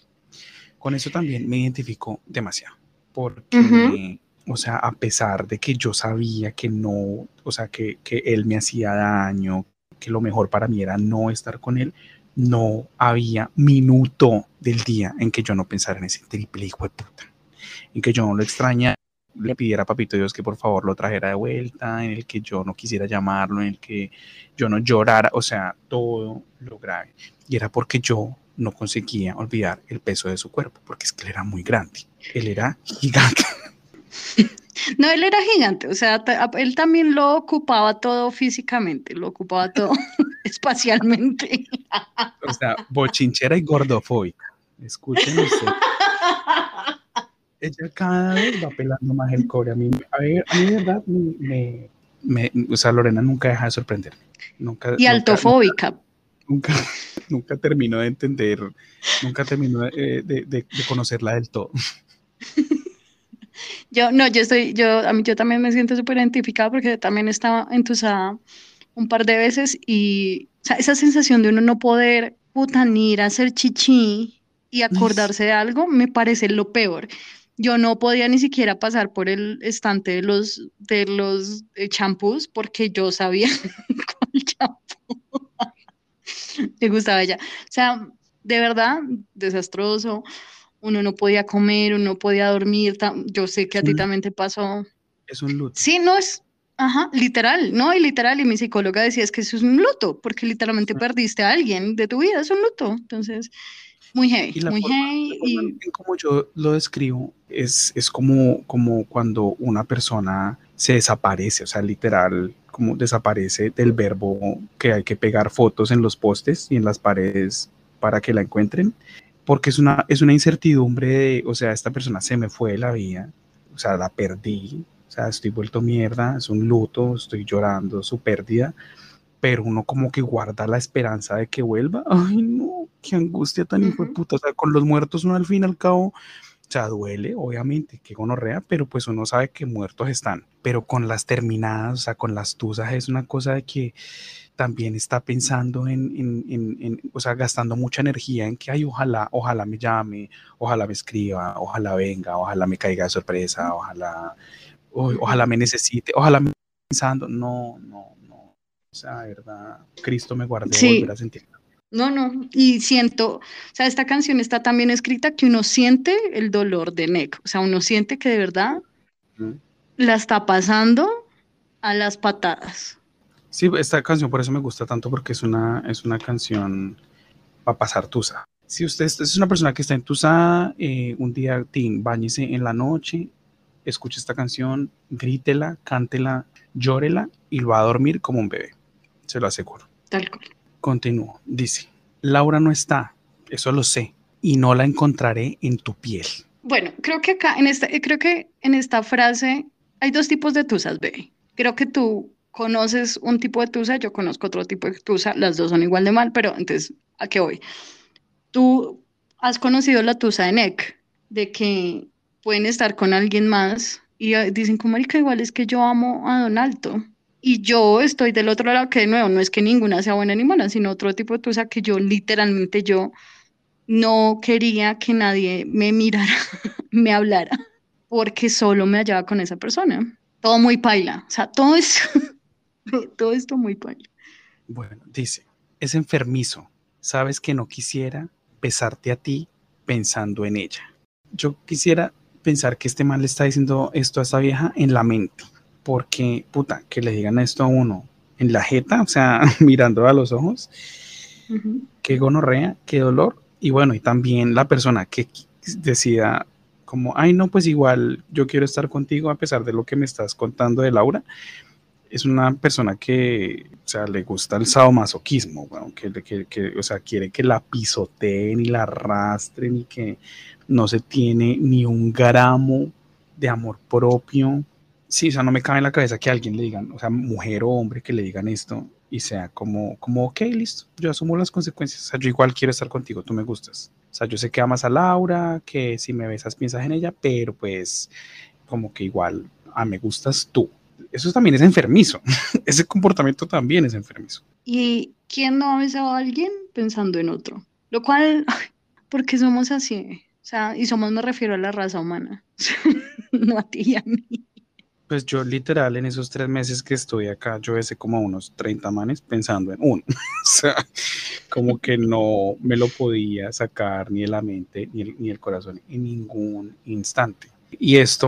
Con eso también me identifico demasiado, porque, o sea, a pesar de que yo sabía que no, o sea, que, que él me hacía daño, que lo mejor para mí era no estar con él, no había minuto del día en que yo no pensara en ese triple hijo de puta, en que yo no lo extraña le pidiera a Papito Dios que por favor lo trajera de vuelta, en el que yo no quisiera llamarlo, en el que yo no llorara, o sea, todo lo grave. Y era porque yo no conseguía olvidar el peso de su cuerpo, porque es que él era muy grande, él era gigante. No, él era gigante, o sea, él también lo ocupaba todo físicamente, lo ocupaba todo. espacialmente. O sea, bochinchera y gordofóbica. Escuchen ustedes. Ella cada vez va pelando más el cobre. A mí, a, ver, a mí de verdad, me, me, o sea, Lorena nunca deja de sorprenderme. Nunca, y altofóbica. Nunca, nunca, terminó de entender, nunca terminó de, de, de, conocerla del todo. Yo, no, yo estoy, yo, a mí yo también me siento súper identificada porque también estaba entusada un par de veces y o sea, esa sensación de uno no poder putanir, hacer chichi y acordarse de algo me parece lo peor. Yo no podía ni siquiera pasar por el estante de los de los eh, champús porque yo sabía cuál champú te gustaba ella. O sea, de verdad, desastroso. Uno no podía comer, uno no podía dormir. Yo sé que a ti también te pasó. Es un luto. Sí, no es, Ajá, literal, no, y literal, y mi psicóloga decía es que eso es un luto, porque literalmente perdiste a alguien de tu vida, es un luto. Entonces, muy heavy, muy heavy. Y... Como yo lo describo, es, es como, como cuando una persona se desaparece, o sea, literal, como desaparece del verbo que hay que pegar fotos en los postes y en las paredes para que la encuentren, porque es una, es una incertidumbre de, o sea, esta persona se me fue de la vida, o sea, la perdí, o sea, estoy vuelto mierda, es un luto, estoy llorando su pérdida, pero uno como que guarda la esperanza de que vuelva. Ay, no, qué angustia tan hijo de puta. O sea, con los muertos uno al fin y al cabo, o sea, duele, obviamente, que gonorrea, pero pues uno sabe que muertos están. Pero con las terminadas, o sea, con las tusas, es una cosa de que también está pensando en, en, en, en, o sea, gastando mucha energía en que, ay, ojalá, ojalá me llame, ojalá me escriba, ojalá venga, ojalá me caiga de sorpresa, ojalá, ojalá me necesite, ojalá me pensando, no, no, o sea, verdad, Cristo me guardó sí. volver a sentir. No, no, y siento, o sea, esta canción está también escrita que uno siente el dolor de Nick, o sea, uno siente que de verdad la está pasando a las patadas. Sí, esta canción por eso me gusta tanto porque es una, es una canción para pasar tusa. Si usted es una persona que está entusada, eh, un día, Tim, bañese en la noche, escuche esta canción, grítela, cántela, llórela y lo va a dormir como un bebé se lo aseguro. Tal cual. Continúo. Dice, Laura no está, eso lo sé, y no la encontraré en tu piel. Bueno, creo que acá, en esta, creo que en esta frase hay dos tipos de tusas, bebé. Creo que tú conoces un tipo de tusa, yo conozco otro tipo de tusa, las dos son igual de mal, pero entonces, ¿a qué voy? Tú has conocido la tusa de Nick, de que pueden estar con alguien más y dicen como, marica, igual es que yo amo a Don Alto y yo estoy del otro lado, que de nuevo, no es que ninguna sea buena ni mala, sino otro tipo de tusa que yo literalmente yo no quería que nadie me mirara, me hablara, porque solo me hallaba con esa persona. Todo muy paila, o sea, todo esto, todo esto muy paila. Bueno, dice, es enfermizo, sabes que no quisiera besarte a ti pensando en ella. Yo quisiera pensar que este mal le está diciendo esto a esta vieja en la mente porque, puta, que le digan esto a uno en la jeta, o sea, mirando a los ojos, qué gonorrea, qué dolor, y bueno, y también la persona que decida como, ay, no, pues igual yo quiero estar contigo a pesar de lo que me estás contando de Laura, es una persona que, o sea, le gusta el sadomasoquismo, bueno, que, que, que, o sea, quiere que la pisoteen y la arrastren y que no se tiene ni un gramo de amor propio, sí, o sea, no me cabe en la cabeza que alguien le digan, o sea, mujer o hombre que le digan esto y sea como, como, ok, listo, yo asumo las consecuencias, o sea, yo igual quiero estar contigo, tú me gustas. O sea, yo sé que amas a Laura, que si me besas piensas en ella, pero pues como que igual, a ah, me gustas tú. Eso también es enfermizo, ese comportamiento también es enfermizo. ¿Y quién no ha besado a alguien pensando en otro? Lo cual, porque somos así, o sea, y somos, me refiero a la raza humana, no a ti y a mí. Pues yo literal en esos tres meses que estoy acá, yo besé como unos 30 manes pensando en uno. o sea, como que no me lo podía sacar ni de la mente ni el, ni el corazón en ningún instante. Y esto,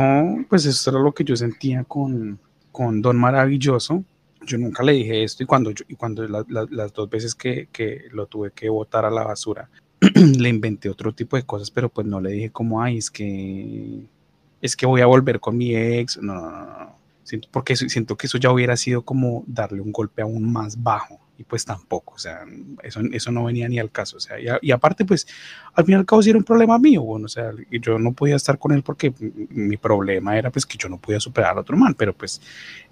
pues esto era lo que yo sentía con, con Don Maravilloso. Yo nunca le dije esto y cuando, y cuando las dos veces que, que lo tuve que botar a la basura, le inventé otro tipo de cosas, pero pues no le dije como, ay, es que es que voy a volver con mi ex. No, no, no, Siento, porque siento que eso ya hubiera sido como darle un golpe aún más bajo y pues tampoco, o sea, eso, eso no venía ni al caso, o sea, y, aparte pues al fin y al cabo sí era un problema mío, bueno, o sea, yo no podía estar con él porque mi problema era pues que yo no podía superar al otro man, pero pues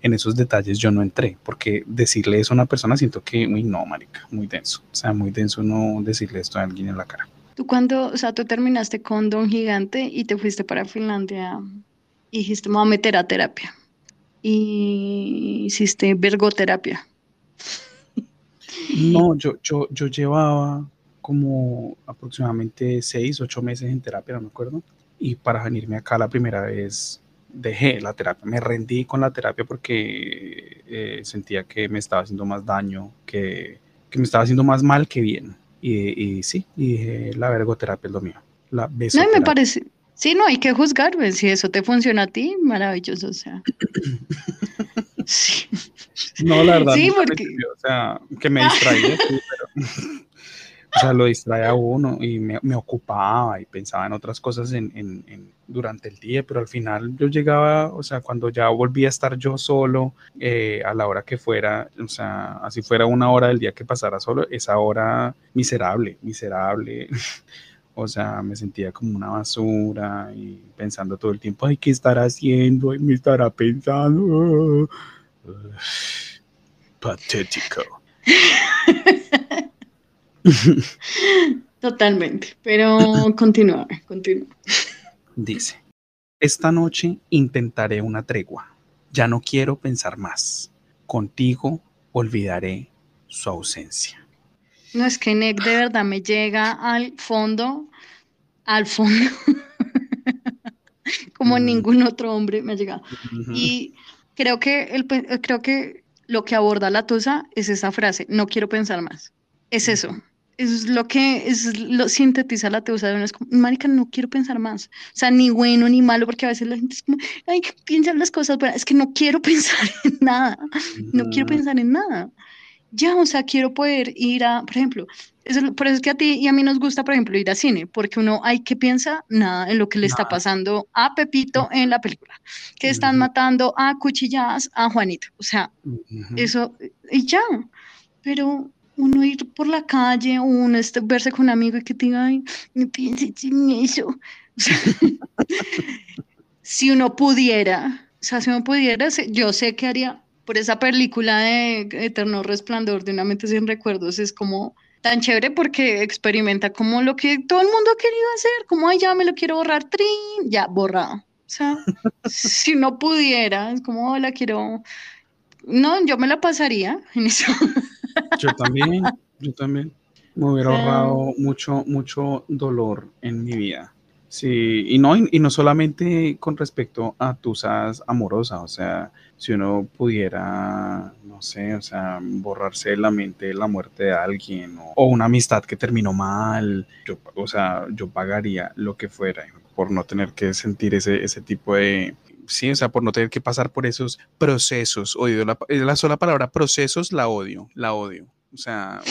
en esos detalles yo no entré, porque decirle eso a una persona siento que, uy, no, marica, muy denso, o sea, muy denso no decirle esto a alguien en la cara. Tú cuando, o sea, tú terminaste con Don Gigante y te fuiste para Finlandia y dijiste, me voy a meter a terapia y hiciste vergoterapia. No, yo, yo, yo llevaba como aproximadamente seis, ocho meses en terapia, no me acuerdo. Y para venirme acá la primera vez dejé la terapia, me rendí con la terapia porque eh, sentía que me estaba haciendo más daño, que, que, me estaba haciendo más mal que bien. Y, y sí, y dije, la vergoterapia es lo mío. La no, me parece, sí, no hay que juzgar, pues, si eso te funciona a ti, maravilloso, o sea. sí. No, la verdad. Sí, porque... o sea, que me distraía, sí, pero... O sea, lo distrae a uno y me, me, ocupaba y pensaba en otras cosas en, en, en, durante el día, pero al final yo llegaba, o sea, cuando ya volví a estar yo solo, eh, a la hora que fuera, o sea, así fuera una hora del día que pasara solo, esa hora miserable, miserable. O sea, me sentía como una basura y pensando todo el tiempo, ay, ¿qué estará haciendo? Y me estará pensando. patético. Totalmente, pero continúa, continúa. Dice, esta noche intentaré una tregua. Ya no quiero pensar más. Contigo olvidaré su ausencia. No es que Nick de verdad me llega al fondo, al fondo, como ningún otro hombre me ha llegado. Y creo que, el, creo que lo que aborda la Tusa es esa frase, no quiero pensar más. Es eso. Es lo que es lo sintetiza la Tusa de una es como, marica, no quiero pensar más. O sea, ni bueno ni malo, porque a veces la gente es como, ay, piensan las cosas, pero es que no quiero pensar en nada. No quiero pensar en nada. Ya, o sea, quiero poder ir a, por ejemplo, por eso es que a ti y a mí nos gusta, por ejemplo, ir al cine, porque uno hay que piensa nada en lo que le está pasando a Pepito en la película, que están matando a cuchilladas a Juanito, o sea, eso, y ya, pero uno ir por la calle, uno este, verse con un amigo y que te diga, ay, no pienses en eso, si uno pudiera, o sea, si uno pudiera, yo sé que haría por esa película de Eterno Resplandor de una mente sin recuerdos, es como tan chévere porque experimenta como lo que todo el mundo ha querido hacer, como, ay, ya me lo quiero borrar, trin, ya, borrado. O sea, si no pudiera, es como, la quiero... No, yo me la pasaría en eso. Yo también, yo también. Me hubiera ahorrado mucho, mucho dolor en mi vida. Sí, y no, y, no solamente con respecto a tusas amorosas, o sea, si uno pudiera, no sé, o sea, borrarse de la mente la muerte de alguien o, una amistad que terminó mal, yo, o sea, yo pagaría lo que fuera por no tener que sentir ese, ese tipo de, sí, o sea, por no tener que pasar por esos procesos, odio, la, la sola palabra procesos la odio, la odio, o sea,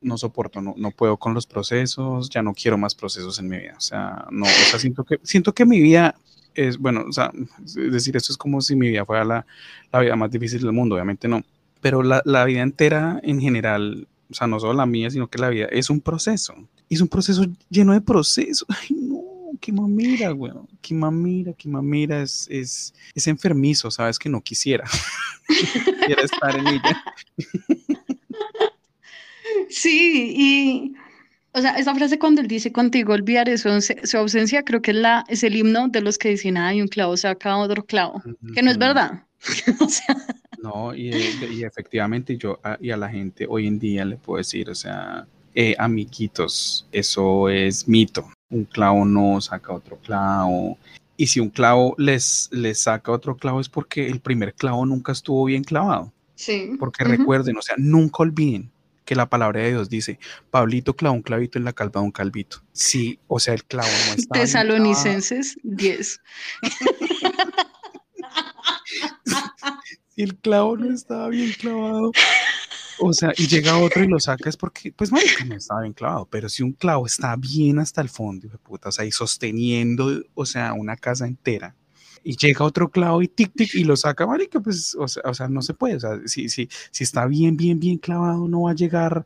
no soporto, no, no puedo con los procesos, ya no quiero más procesos en mi vida. O sea, no, o sea, siento que, siento que mi vida es, bueno, o sea, decir, esto es como si mi vida fuera la, la vida más difícil del mundo, obviamente no, pero la, la, vida entera en general, o sea, no solo la mía, sino que la vida es un proceso, es un proceso lleno de procesos. Ay, no, qué mamira, güey, qué mamira, qué mamira, es, es, es enfermizo, sabes que no quisiera, quisiera estar en ella. Sí, y, o sea, esa frase cuando él dice contigo olvidar su, su ausencia, creo que es, la, es el himno de los que dicen, hay un clavo saca otro clavo, que no es verdad. o sea, no, y, y, efectivamente yo a, y a la gente hoy en día le puedo decir, o sea, eh, amiguitos, eso es mito. Un clavo no saca otro clavo. Y si un clavo les, les saca otro clavo es porque el primer clavo nunca estuvo bien clavado. Sí. Porque recuerden, o sea, nunca olviden que la palabra de Dios dice, Pablito clavó un clavito en la calva de un calvito. Sí, o sea, el clavo no está. Tesalonicenses 10. si el clavo no estaba bien clavado, o sea, y llega otro y lo saca es porque, pues, marica, no estaba bien clavado, pero si un clavo está bien hasta el fondo, de puta, o sea, y sosteniendo, o sea, una casa entera, y llega otro clavo y tic, tic, y lo saca, marica, pues, o sea, o sea no se puede, o sea, si, si, si está bien, bien, bien clavado, no va a llegar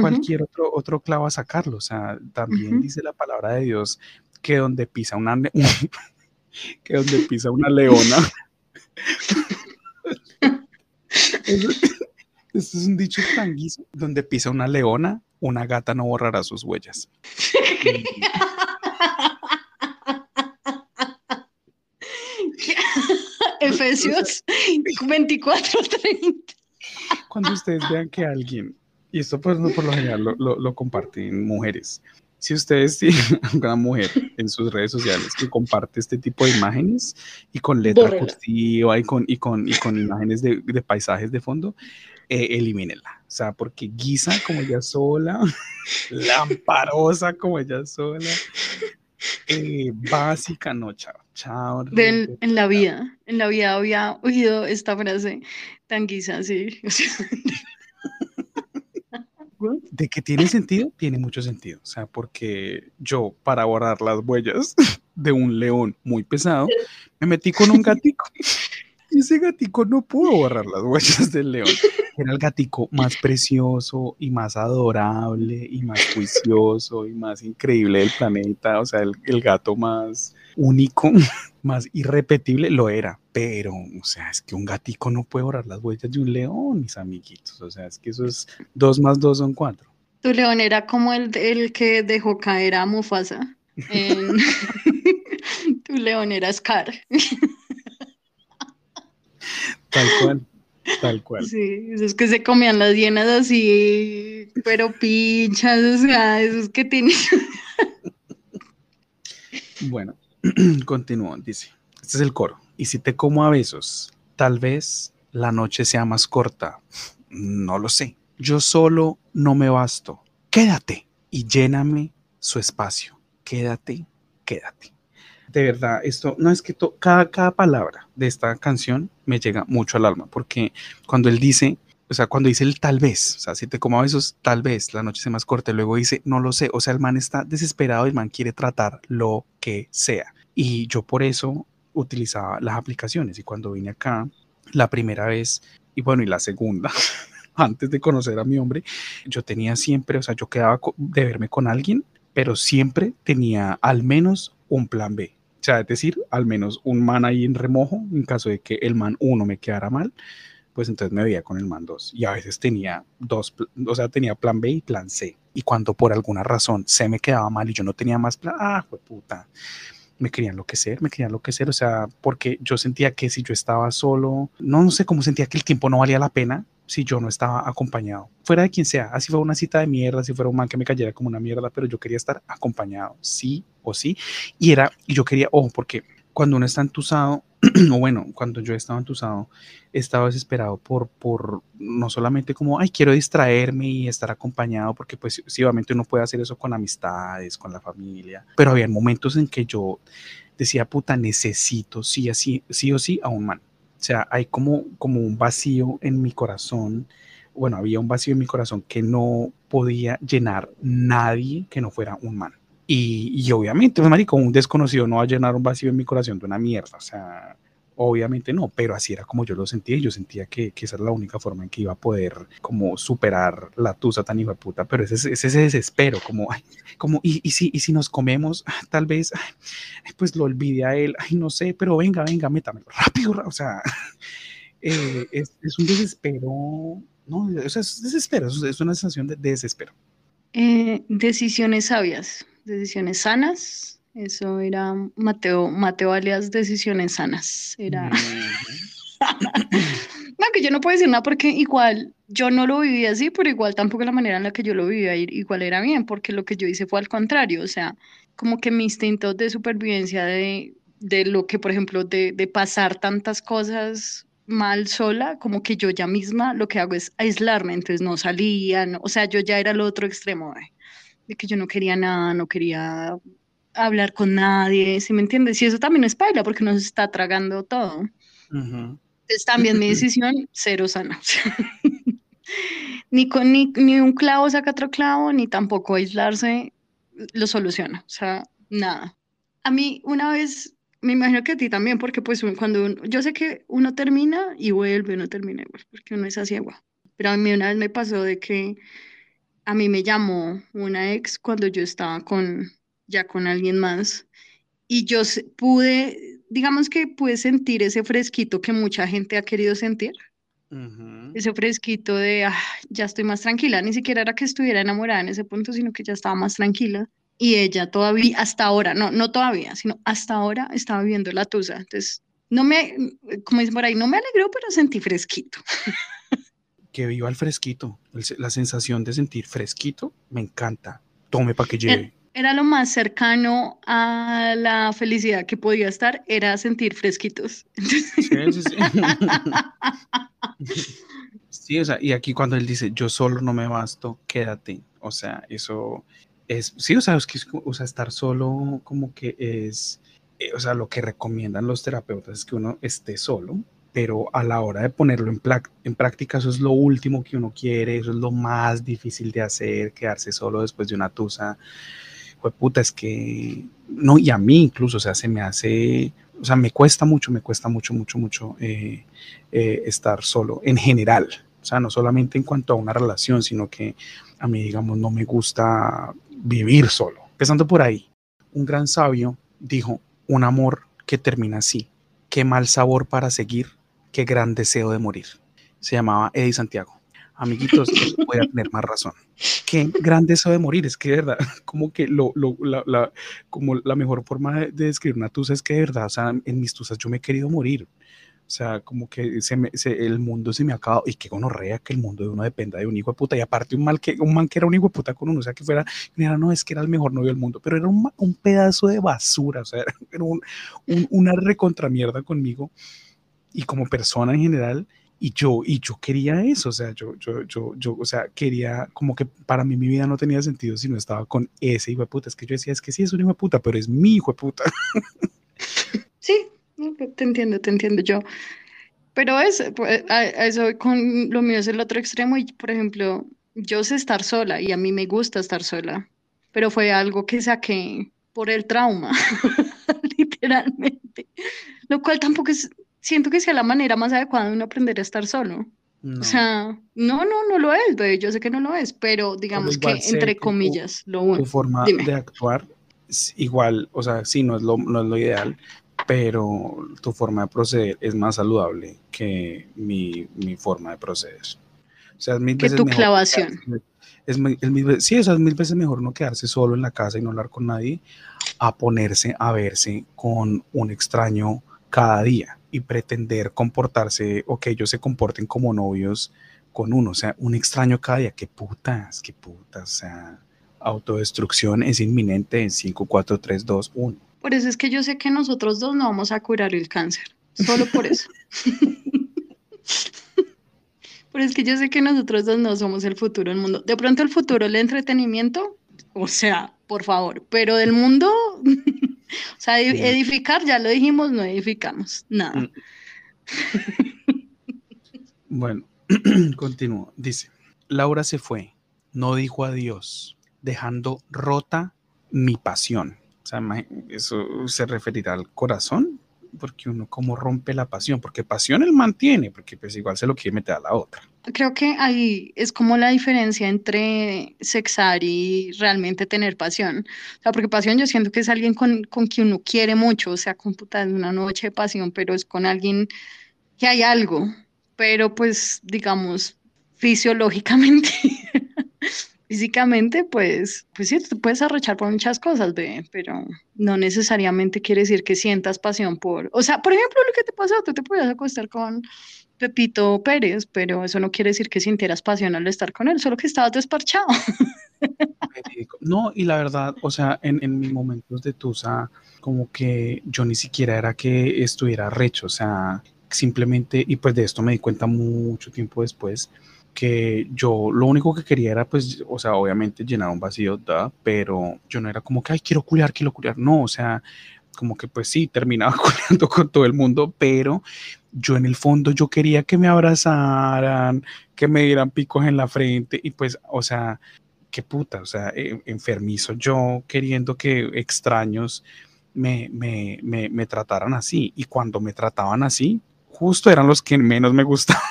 cualquier otro, otro clavo a sacarlo, o sea, también dice la palabra de Dios que donde pisa una, que donde pisa una leona, esto es un dicho tan guiso, donde pisa una leona, una gata no borrará sus huellas. Efesios 24:30. Cuando ustedes vean que alguien, y esto pues no por lo general lo, lo, comparten mujeres, si ustedes tienen una mujer en sus redes sociales que comparte este tipo de imágenes y con letra cursiva y con, y, con, y con imágenes de, de paisajes de fondo, eh, elimínela. O sea, porque guisa como ella sola, lamparosa como ella sola, eh, básica, no, chao, chao. en la vida, en la vida había oído esta frase tan guisa, sí. de que tiene sentido, tiene mucho sentido. O sea, porque yo, para borrar las huellas de un león muy pesado, me metí con un gatico. Y ese gatico no pudo borrar las huellas del león. Era el gatico más precioso y más adorable y más juicioso y más increíble del planeta. O sea, el, el gato más único, más irrepetible lo era. Pero, o sea, es que un gatico no puede borrar las huellas de un león, mis amiguitos. O sea, es que eso es dos más dos son cuatro. Tu león era como el, el que dejó caer a Mufasa. tu león era Scar. Tal cual. Tal cual. Sí, esos que se comían las hienas así, pero pinchas, o sea, esos que tienen. bueno, continúo, dice. Este es el coro. Y si te como a besos, tal vez la noche sea más corta. No lo sé. Yo solo no me basto. Quédate y lléname su espacio. Quédate, quédate de verdad, esto no es que cada, cada palabra de esta canción me llega mucho al alma, porque cuando él dice, o sea, cuando dice el tal vez, o sea, si te como a besos, tal vez la noche se más corta, luego dice, no lo sé, o sea, el man está desesperado el man quiere tratar lo que sea. Y yo por eso utilizaba las aplicaciones y cuando vine acá la primera vez y bueno, y la segunda, antes de conocer a mi hombre, yo tenía siempre, o sea, yo quedaba de verme con alguien, pero siempre tenía al menos un plan B. O sea, es decir, al menos un man ahí en remojo, en caso de que el man 1 me quedara mal, pues entonces me veía con el man 2. Y a veces tenía dos, o sea, tenía plan B y plan C. Y cuando por alguna razón se me quedaba mal y yo no tenía más plan, ah, fue puta, me querían enloquecer, me querían enloquecer, o sea, porque yo sentía que si yo estaba solo, no, no sé cómo sentía que el tiempo no valía la pena si yo no estaba acompañado, fuera de quien sea, así fue una cita de mierda, si fuera un man que me cayera como una mierda, pero yo quería estar acompañado, sí o sí, y era, y yo quería, ojo, porque cuando uno está entusado, o bueno, cuando yo estaba entusado, estaba desesperado por, por no solamente como, ay, quiero distraerme y estar acompañado, porque pues sí, obviamente uno puede hacer eso con amistades, con la familia, pero había momentos en que yo decía, puta, necesito sí, así, sí o sí a un man. O sea, hay como, como un vacío en mi corazón. Bueno, había un vacío en mi corazón que no podía llenar nadie que no fuera un man. Y, obviamente, pues, marico, un desconocido no va a llenar un vacío en mi corazón de una mierda. O sea, Obviamente no, pero así era como yo lo sentía y yo sentía que, que, esa era la única forma en que iba a poder como superar la tusa tan hijo de puta, pero ese, ese, ese desespero, como, como, y, si, y si nos comemos, ah, tal vez, pues lo olvide a él, ay, no sé, pero venga, venga, métame rápido, o sea, eh, es, un desespero, no, o sea, es desespero, es una sensación de desespero. Eh, decisiones sabias, decisiones sanas, eso era Mateo, Mateo alias Decisiones Sanas. Era. no, que yo no puedo decir nada porque igual yo no lo viví así, pero igual tampoco la manera en la que yo lo vivía igual era bien, porque lo que yo hice fue al contrario, o sea, como que mi instinto de supervivencia de, de lo que, por ejemplo, de, de pasar tantas cosas mal sola, como que yo ya misma lo que hago es aislarme, entonces no salía, o sea, yo ya era el otro extremo de, de que yo no quería nada, no quería hablar con nadie, ¿sí me entiendes? Y eso también es paila porque nos está tragando todo. Entonces también mi decisión, cero sana. ni, con, ni, ni un clavo saca otro clavo, ni tampoco aislarse lo soluciona. O sea, nada. A mí una vez me imagino que a ti también, porque pues cuando uno- yo sé que uno termina y vuelve, uno termina vuelve, porque uno es así igual. Pero a mí una vez me pasó de que a mí me llamó una ex cuando yo estaba con ya con alguien más y yo pude, digamos que pude sentir ese fresquito que mucha gente ha querido sentir, ese fresquito de "Ah, ya estoy más tranquila, ni siquiera era que estuviera enamorada en ese punto, sino que ya estaba más tranquila. Y ella todavía, hasta ahora, no, no todavía, sino hasta ahora estaba viviendo la tusa. Entonces, no me, como dicen por ahí, no me alegró, pero sentí fresquito. Que viva el fresquito. el la sensación de sentir fresquito me encanta. Tome para que lleve. Era lo más cercano a la felicidad que podía estar, era sentir fresquitos. Sí, sí, sí. Sí, o sea, y aquí cuando él dice, yo solo no me basto, quédate. O sea, eso es, sí, o sea, es que, o sea, estar solo como que es, eh, o sea, lo que recomiendan los terapeutas es que uno esté solo, pero a la hora de ponerlo en, en práctica, eso es lo último que uno quiere, eso es lo más difícil de hacer, quedarse solo después de una tusa. Pues es que, no, y a mí incluso, o sea, se me hace, o sea, me cuesta mucho, me cuesta mucho, mucho, mucho eh, eh, estar solo en general. O sea, no solamente en cuanto a una relación, sino que a mí, digamos, no me gusta vivir solo. Empezando por ahí, un gran sabio dijo, un amor que termina así, qué mal sabor para seguir, qué gran deseo de morir. Se llamaba Eddie Santiago. Amiguitos, voy a tener más razón. Qué gran deseo de morir, es que de verdad, como que lo, lo- la, la- como la mejor forma de, de describir una tusa es que de verdad, o sea, en mis tusas yo me he querido morir. O sea, como que se me- se- el mundo se me ha acabado. Y qué gonorrea que el mundo de uno dependa de un hijo de puta. Y aparte, un, mal que, un man que era un hijo de puta con uno. O sea, que fuera, era, no, es que era el mejor novio del mundo. Pero era un, un pedazo de basura. O sea, era, un- un- una recontramierda conmigo. Y como persona en general. Y yo, y yo quería eso. O sea, yo, yo, yo, yo, o sea, quería, como que para mí mi vida no tenía sentido si no estaba con ese hijo de puta. Es que yo decía, es que sí, es un hijo de puta, pero es mi hijo de puta. Sí, te entiendo, te entiendo yo. Pero es, pues, a, a eso con lo mío es el otro extremo y, por ejemplo, yo sé estar sola y a mí me gusta estar sola, pero fue algo que saqué por el trauma, literalmente, lo cual tampoco es, siento que sea la manera más adecuada de uno aprender a estar solo. No. O sea, no, no, no lo es, bebé, yo sé que no lo es, pero digamos que entre que comillas, lo tu bueno. forma Dime. de actuar igual, o sea, sí, no es, lo, no es lo ideal, pero tu forma de proceder es más saludable que mi, mi forma de proceder. O sea, es mil Que veces tu mejor clavación. quedarse- Es, es mil sí, o sea, es mil veces mejor no quedarse solo en la casa y no hablar con nadie, a ponerse a verse con un extraño cada día y pretender comportarse o que ellos se comporten como novios con uno. O sea, un extraño cada día. Qué putas, qué putas. O sea, autodestrucción es inminente en 5, 4, 3, 2, 1. Por eso es que yo sé que nosotros dos no vamos a curar el cáncer, solo por eso. Pero es que yo sé que nosotros dos no somos el futuro del mundo. De pronto el futuro del entretenimiento, o sea, por favor, pero del mundo, o sea, edificar, ya lo dijimos, no edificamos nada. Mm. Bueno, continúo. Dice, Laura se fue, no dijo adiós, dejando rota mi pasión. O sea, eso se referirá al corazón, porque uno como rompe la pasión, porque pasión él mantiene, porque pues igual se lo quiere meter a la otra. Creo que ahí es como la diferencia entre sexar y realmente tener pasión. O sea, porque pasión yo siento que es alguien con, con quien uno quiere mucho, o sea, con puta, es una noche de pasión, pero es con alguien que hay algo, pero pues digamos fisiológicamente, físicamente, pues, pues sí, te puedes arrechar por muchas cosas, bebé, pero no necesariamente quiere decir que sientas pasión por, o sea, por ejemplo, lo que te pasó, tú te podías acostar con Pepito Pérez, pero eso no quiere decir que sintieras pasión al estar con él, solo que estabas desparchado. No, y la verdad, o sea, en, en mis momentos de Tusa, como que yo ni siquiera era que estuviera recho, o sea, simplemente, y pues de esto me di cuenta mucho tiempo después, que yo lo único que quería era, pues, o sea, obviamente llenar un vacío, da, pero yo no era como que, ay, quiero culiar, quiero culiar, no, o sea, como que pues sí, terminaba culiando con todo el mundo, pero yo en el fondo yo quería que me abrazaran, que me dieran picos en la frente, y pues, o sea, qué puta, o sea, eh, enfermizo yo queriendo que extraños me, me, me, me trataran así. Y cuando me trataban así, justo eran los que menos me gustaban.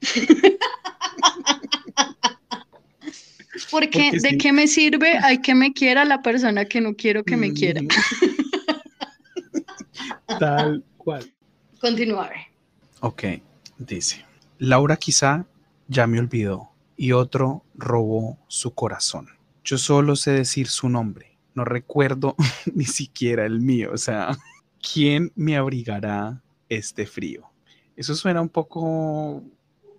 Porque, ¿de qué me sirve? Hay que me quiera la persona que no quiero que me quiera. Mm. Tal cual. Continuar. Ok, dice, Laura quizá ya me olvidó y otro robó su corazón. Yo solo sé decir su nombre, no recuerdo ni siquiera el mío. O sea, ¿quién me abrigará este frío? Eso suena un poco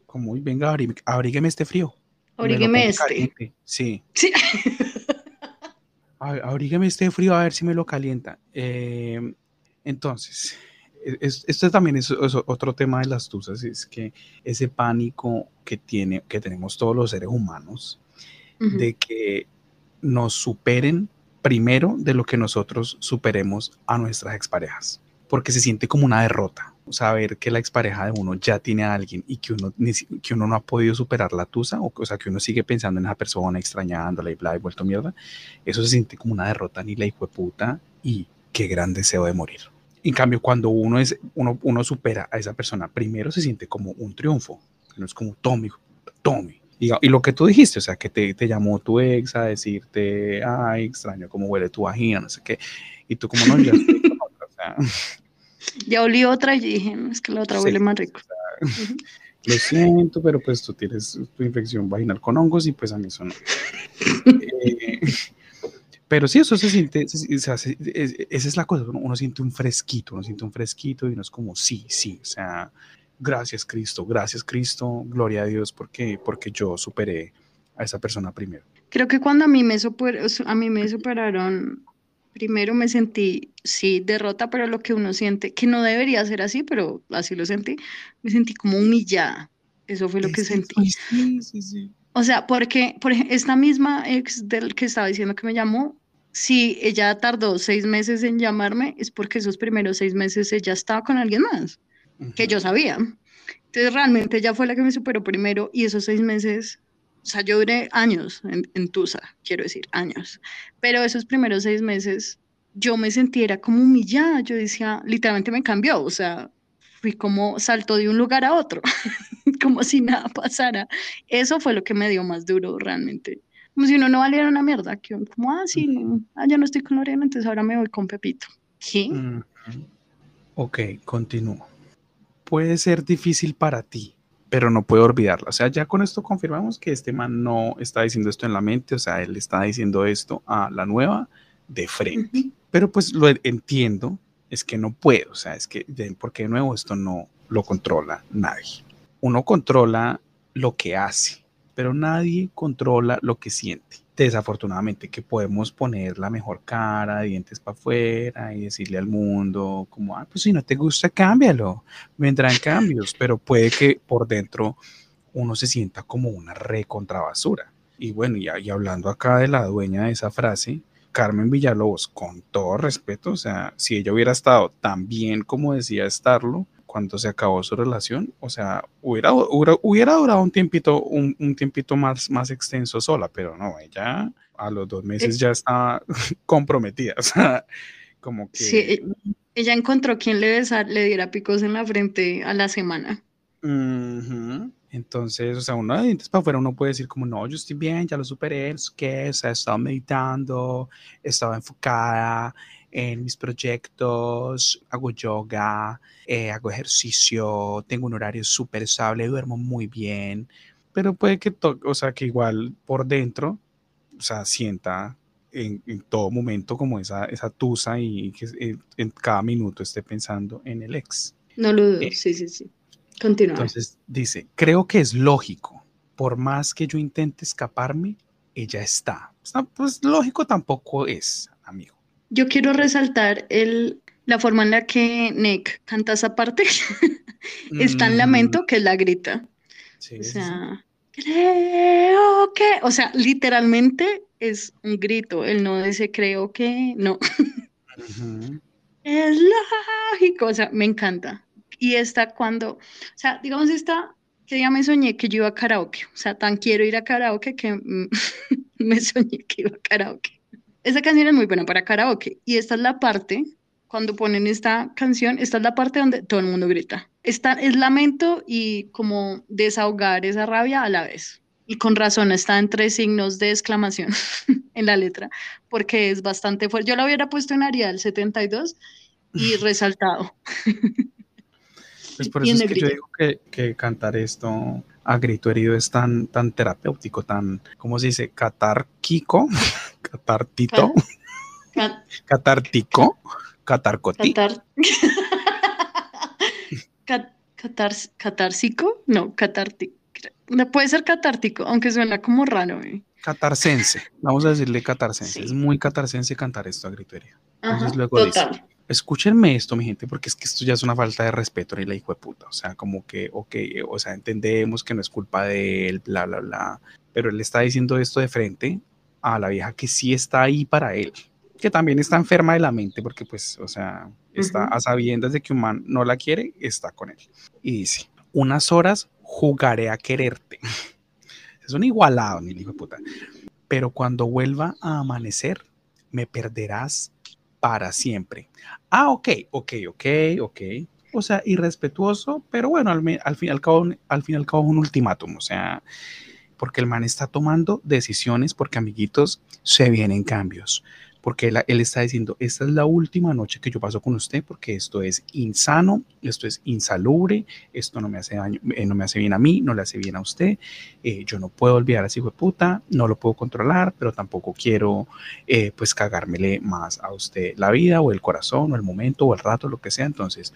como, "Uy, venga, abrí- abrígueme este frío. Abrígueme este. caliente". Sí, Sí. abrígueme este frío a ver si me lo calienta. Eh, entonces, es- esto también es, es otro tema de las tusas, es que ese pánico que, tiene, que tenemos todos los seres humanos de que nos superen primero de lo que nosotros superemos a nuestras exparejas, porque se siente como una derrota. Saber que la expareja de uno ya tiene a alguien y que uno, que uno no ha podido superar la tusa, o, o sea, que uno sigue pensando en esa persona, extrañándola y bla, y vuelto mierda, eso se siente como una derrota ni la hijo de puta y qué gran deseo de morir. En cambio, cuando uno, es, uno, uno supera a esa persona, primero se siente como un triunfo, no es como, puta, tome. Y, y lo que tú dijiste, o sea, que te, te llamó tu ex a decirte, ay, extraño cómo huele tu vagina, no sé qué, y tú como no, ya estoy con otra", o sea, Ya olí otra y dije, "No, es que la otra Sí, huele más rico. lo siento, pero pues tú tienes tu infección vaginal con hongos y pues a mí eso no. Eh, pero sí, eso se siente, se- se- es- esa es la cosa, uno, uno siente un fresquito, uno siente un fresquito y uno es como, sí, sí, o sea, gracias Cristo, gracias Cristo, gloria a Dios porque, porque yo superé a esa persona primero. Creo que cuando a mí me super- a mí me superaron, primero me sentí, sí, derrota, pero lo que uno siente, que no debería ser así, pero así lo sentí, me sentí como humillada. Eso fue lo que Es sentí. Sí, sí, sí. O sea, porque, por ejemplo, esta misma ex del que estaba diciendo que me llamó, si ella tardó seis meses en llamarme, es porque esos primeros seis meses ella estaba con alguien más, que yo sabía. Entonces, realmente ella fue la que me superó primero y esos seis meses, o sea, yo duré años en, en Tusa, quiero decir, años. Pero esos primeros seis meses, yo me sentí, era como humillada, yo decía, literalmente me cambió, o sea, fui como saltó de un lugar a otro, como si nada pasara. Eso fue lo que me dio más duro realmente. Como si uno no valiera una mierda, que uno como, ah, sí, no, ah, ya no estoy con Lorena, entonces ahora me voy con Pepito. ¿Qué? Ok, continúo. Puede ser difícil para ti, pero no puedo olvidarla. O sea, ya con esto confirmamos que este man no está diciendo esto en la mente, o sea, él está diciendo esto a la nueva de frente. Ujú. Pero pues lo entiendo, es que no puedo, o sea, es que, porque de nuevo esto no lo controla nadie. Uno controla lo que hace, pero nadie controla lo que siente. Desafortunadamente que podemos poner la mejor cara, dientes para afuera y decirle al mundo como, ah, pues si no te gusta, cámbialo, vendrán cambios, pero puede que por dentro uno se sienta como una recontrabasura. Y bueno, y, y hablando acá de la dueña de esa frase, Carmen Villalobos, con todo respeto, o sea, si ella hubiera estado tan bien como decía estarlo cuando se acabó su relación, o sea, hubiera, hubiera, hubiera durado un tiempito, un, un tiempito más, más extenso sola, pero no, ella a los dos meses ya estaba comprometida, o sea, como que... Sí, e- ella encontró quien le besar, le diera picos en la frente a la semana. Ujú. Entonces, o sea, uno de dientes para afuera, uno puede decir como, no, yo estoy bien, ya lo superé, sé qué, o sea, estaba meditando, estaba enfocada en mis proyectos, hago yoga, eh, hago ejercicio, tengo un horario súper estable, duermo muy bien, pero puede que, o sea, que igual por dentro, o sea, sienta en, en todo momento como esa, esa tusa y que en, en cada minuto esté pensando en el ex. No lo dudo, Eh, sí, sí, sí. Continúa. Entonces dice, creo que es lógico, por más que yo intente escaparme, ella está. O sea, pues lógico tampoco es. Yo quiero resaltar el, la forma en la que Nick canta esa parte. es tan Ujú. lamento que la grita. Sí, O sí. sea, creo que, o sea, literalmente es un grito. Él no dice creo que, no. Es lógico, o sea, me encanta. Y esta cuando, o sea, digamos esta, que ya me soñé que yo iba a karaoke, o sea, tan quiero ir a karaoke que mm, me soñé que iba a karaoke. Esa canción es muy buena para karaoke. Y esta es la parte, cuando ponen esta canción, esta es la parte donde todo el mundo grita. Esta es lamento y como desahogar esa rabia a la vez. Y con razón está en tres signos de exclamación en la letra, porque es bastante fuerte. Yo la hubiera puesto en Arial 72 y resaltado. Pues por eso es que yo digo que, cantar esto a grito herido es tan, tan terapéutico, tan, ¿cómo se dice? Catárquico, catartito, catártico, catarcoti. Catar... catársico, no, catártico. Puede ser catártico, aunque suena como raro. ¿eh? Catarsense, vamos a decirle catarsense. Es muy catarsense cantar esto a grito herido. Entonces luego total escúchenme esto, mi gente, porque es que esto ya es una falta de respeto ni la hijo de puta. O sea, como que, ok, o sea, entendemos que no es culpa de él, bla, bla, bla. Pero él está diciendo esto de frente a la vieja que sí está ahí para él, que también está enferma de la mente, porque pues, o sea, está a sabiendas de que un man no la quiere, está con él. Y dice, unas horas jugaré a quererte. Es un igualado, mi hijo de puta. Pero cuando vuelva a amanecer, me perderás para siempre. Ah, ok, ok, ok, ok. O sea, irrespetuoso, pero bueno, al, fin y al cabo, al fin y al cabo un ultimátum, o sea, porque el man está tomando decisiones porque amiguitos se vienen cambios porque él, está diciendo, esta es la última noche que yo paso con usted porque esto es insano, esto es insalubre, esto no me hace daño, eh, no me hace bien a mí, no le hace bien a usted, eh, yo no puedo olvidar a ese hijo de puta, no lo puedo controlar, pero tampoco quiero eh, pues cagármele más a usted la vida o el corazón o el momento o el rato, lo que sea, entonces,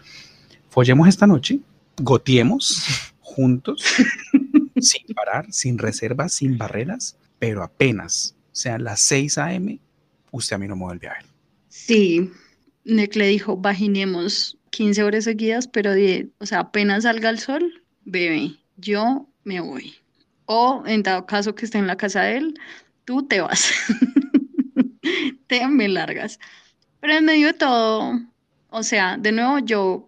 follemos esta noche, gotiemos juntos, sin parar, sin reservas, sin barreras, pero apenas sean las 6 a.m., usted a mí no me vuelve a ver. Sí, Nick le dijo, vaginemos 15 horas seguidas, pero o sea, apenas salga el sol, bebé, yo me voy. O en dado caso que esté en la casa de él, tú te vas. te me largas. Pero en medio de todo, o sea, de nuevo, yo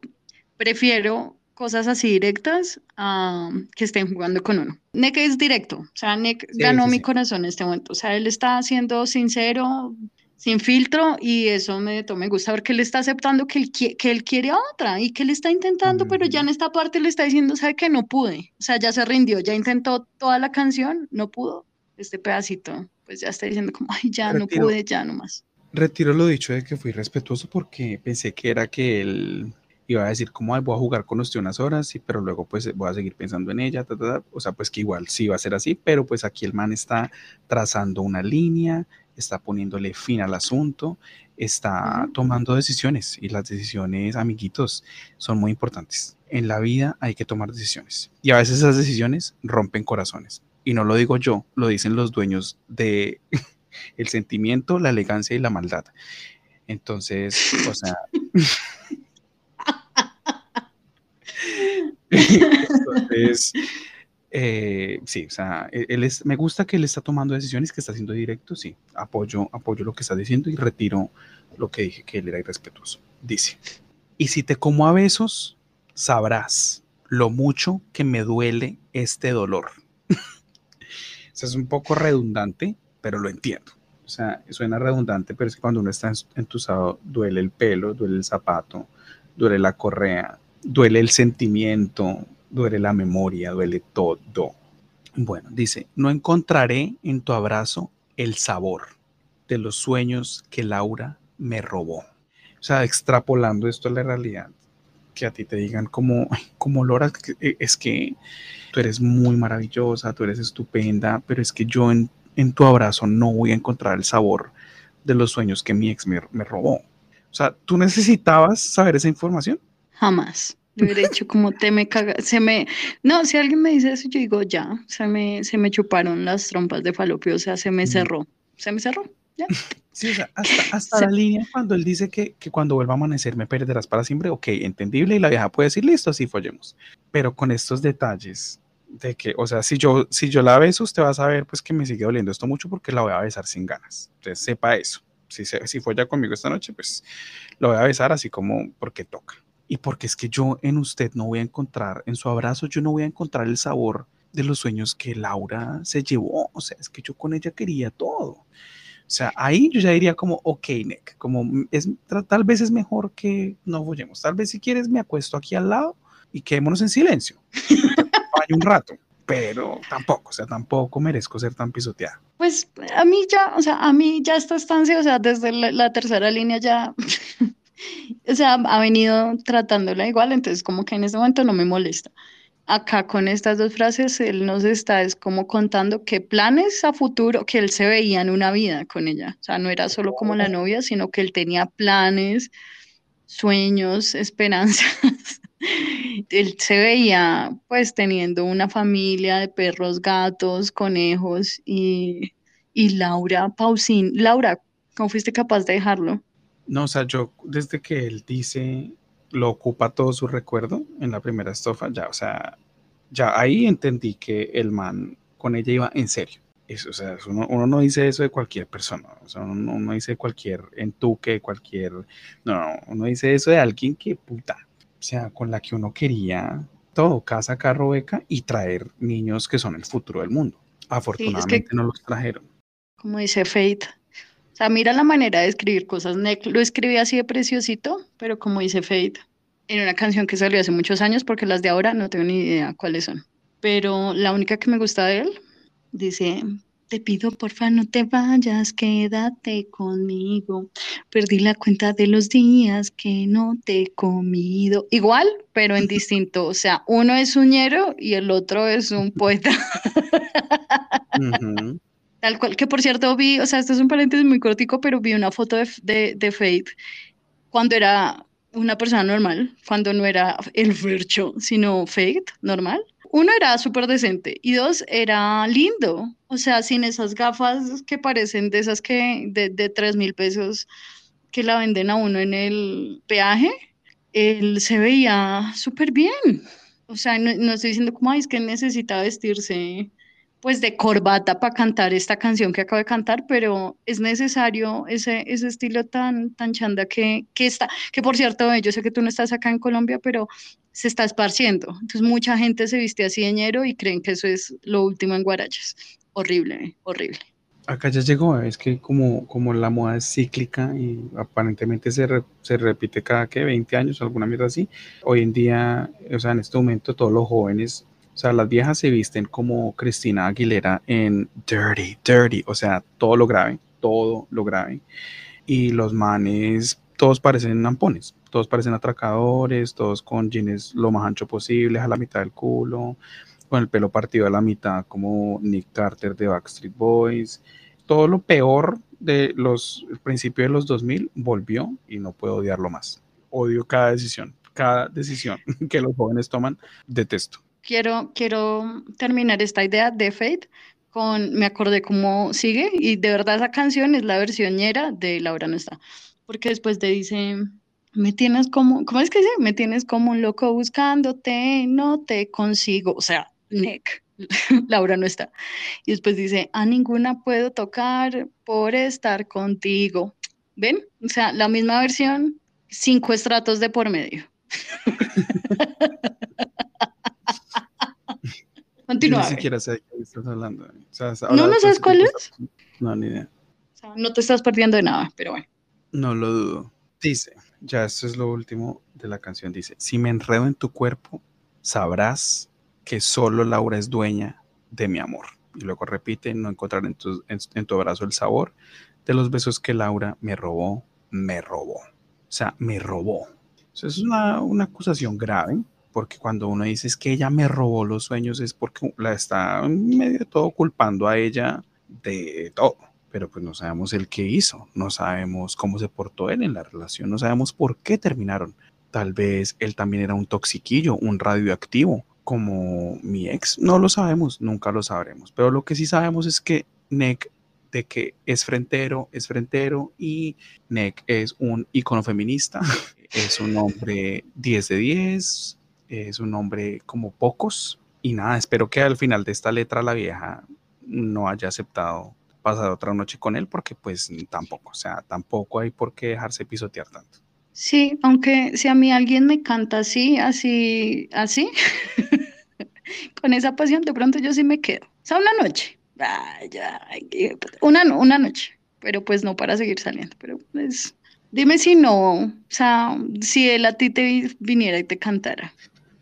prefiero cosas así directas a que estén jugando con uno. Nick es directo, o sea, Nick ganó mi corazón en este momento, o sea, él está siendo sincero, sin filtro y eso me, me gusta porque él está aceptando que él, que él quiere a otra y que él está intentando, pero ya en esta parte le está diciendo, sabe que no pude, o sea, ya se rindió, ya intentó toda la canción, no pudo, este pedacito, pues ya está diciendo como, ay, ya no pude, ya nomás. Retiro lo dicho de que fui respetuoso porque pensé que era que él iba a decir como, ay, voy a jugar con usted unas horas, sí, pero luego pues voy a seguir pensando en ella, o sea, pues que igual sí va a ser así, pero pues aquí el man está trazando una línea, está poniéndole fin al asunto, está tomando decisiones y las decisiones, amiguitos, son muy importantes. En la vida hay que tomar decisiones y a veces esas decisiones rompen corazones. Y no lo digo yo, lo dicen los dueños de el sentimiento, la elegancia y la maldad. Entonces, o sea... Entonces, eh, sí, o sea, e-, él es, me gusta que él está tomando decisiones, que está haciendo directo, sí, apoyo, apoyo lo que está diciendo y retiro lo que dije que él era irrespetuoso. Dice, y si te como a besos, sabrás lo mucho que me duele este dolor. Eso es un poco redundante, pero lo entiendo. O sea, suena redundante, pero es que cuando uno está entusado, duele el pelo, duele el zapato, duele la correa, duele el sentimiento, duele la memoria, duele todo. Bueno, dice, no encontraré en tu abrazo el sabor de los sueños que Laura me robó. O sea, extrapolando esto a la realidad, que a ti te digan como, como Laura, eh, es que tú eres muy maravillosa, tú eres estupenda, pero es que yo en, tu abrazo no voy a encontrar el sabor de los sueños que mi ex me, me robó. O sea, ¿tú necesitabas saber esa información? Jamás. Yo hubiera hecho como te me caga, se me, no, si alguien me dice eso, yo digo ya, se me, se me chuparon las trompas de falopio, o sea, se me cerró, se me cerró, ya. Sí, o sea, hasta, la línea cuando él dice que, que, cuando vuelva a amanecer me perderás para siempre, ok, entendible, y la vieja puede decir, listo, así follemos. Pero con estos detalles de que, o sea, si yo, si yo la beso, usted va a saber pues que me sigue doliendo esto mucho porque la voy a besar sin ganas. Entonces, sepa eso. Si, si folla conmigo esta noche, pues lo voy a besar así como porque toca y porque es que yo en usted no voy a encontrar, en su abrazo yo no voy a encontrar el sabor de los sueños que Laura se llevó, o sea, es que yo con ella quería todo. O sea, ahí yo ya diría como, ok, Nick, como es, tal vez es mejor que no follemos. Tal vez si quieres me acuesto aquí al lado y quedémonos en silencio. Hay un rato, pero tampoco, o sea, tampoco merezco ser tan pisoteada. Pues a mí ya, o sea, a mí ya esta estancia, o sea, desde la, tercera línea ya, o sea, ha venido tratándola igual, entonces como que en este momento no me molesta acá con estas dos frases, él nos está es como contando qué planes a futuro, que él se veía en una vida con ella. O sea, no era solo como la novia, sino que él tenía planes, sueños, esperanzas. él se veía pues teniendo una familia de perros, gatos, conejos y, y Laura Pausín. Laura, ¿cómo fuiste capaz de dejarlo? No, o sea, yo desde que él dice lo ocupa todo su recuerdo en la primera estofa, ya, o sea, ya ahí entendí que el man con ella iba en serio. Eso, o sea, uno, no dice eso de cualquier persona, o sea, uno no dice cualquier entuque, cualquier, no, no, uno dice eso de alguien que puta, o sea, con la que uno quería todo, casa, carro, beca y traer niños que son el futuro del mundo. Afortunadamente no los trajeron. Como dice Fate, sea, mira la manera de escribir cosas. lo escribí así de preciosito, pero como dice Fate, en una canción que salió hace muchos años, porque las de ahora no tengo ni idea cuáles son. Pero la única que me gusta de él dice: Te pido porfa no te vayas, quédate conmigo. Perdí la cuenta de los días que no te he comido. Igual, pero en distinto. O sea, uno es uñero y el otro es un poeta. Tal cual, que por cierto vi, o sea, esto es un paréntesis muy cortico, pero vi una foto de, de, de Faith cuando era una persona normal, cuando no era el Fercho, sino Faith, normal. Uno era súper decente y dos era lindo, o sea, sin esas gafas que parecen de esas que de, de 3 mil pesos que la venden a uno en el peaje, él se veía súper bien. O sea, no, no estoy diciendo como, es que necesita vestirse pues de corbata para cantar esta canción que acabo de cantar, pero es necesario ese, ese estilo tan, tan chanda que, que está, que por cierto, yo sé que tú no estás acá en Colombia, pero se está esparciendo. Entonces mucha gente se viste así de ñero y creen que eso es lo último en Guarachas. Horrible, horrible. Acá ya llegó, es que como, como la moda es cíclica y aparentemente se, se repite cada que 20 años, alguna mierda así, hoy en día, o sea, en este momento todos los jóvenes o sea, las viejas se visten como Cristina Aguilera en Dirty, Dirty, o sea, todo lo grave, todo lo grave. Y los manes, todos parecen ampones, todos parecen atracadores, todos con jeans lo más ancho posible, a la mitad del culo, con el pelo partido a la mitad, como Nick Carter de Backstreet Boys. Todo lo peor de los principios de los 2000 volvió y no puedo odiarlo más. Odio cada decisión, cada decisión que los jóvenes toman, detesto quiero, quiero terminar esta idea de Fate con, me acordé cómo sigue, y de verdad esa canción es la versión ñera de Laura no está, porque después te dice, me tienes como, ¿cómo es que dice? Me tienes como un loco buscándote, no te consigo, o sea, Nick, Laura no está. Y después dice, a ninguna puedo tocar por estar contigo. ¿Ven? O sea, la misma versión, cinco estratos de por medio. Continúa. Ni siquiera sé de qué estás hablando. no, no sabes cuál es. No, ni idea. no te estás perdiendo de nada, pero bueno. No lo dudo. Dice, ya esto es lo último de la canción. Dice, si me enredo en tu cuerpo, sabrás que solo Laura es dueña de mi amor. Y luego repite, no encontrar en tu, en tu abrazo el sabor de los besos que Laura me robó, me robó. O sea, me robó. Eso es una, una acusación grave porque cuando uno dice es que ella me robó los sueños es porque la está en medio de todo culpando a ella de todo. Pero pues no sabemos el qué hizo, no sabemos cómo se portó él en la relación, no sabemos por qué terminaron. Tal vez él también era un toxiquillo, un radioactivo, como mi ex. No lo sabemos, nunca lo sabremos. Pero lo que sí sabemos es que Nick de que es frentero, es frentero y Nick es un icono feminista, es un hombre 10 de 10, es un hombre como pocos. Y nada, espero que al final de esta letra la vieja no haya aceptado pasar otra noche con él, porque pues tampoco, o sea, tampoco hay por qué dejarse pisotear tanto. Sí, aunque si a mí alguien me canta así, así, así, con esa pasión, de pronto yo sí me quedo. O sea, una noche, una, una noche, pero pues no para seguir saliendo, pero pues dime si no, o sea, si él a ti te viniera y te cantara.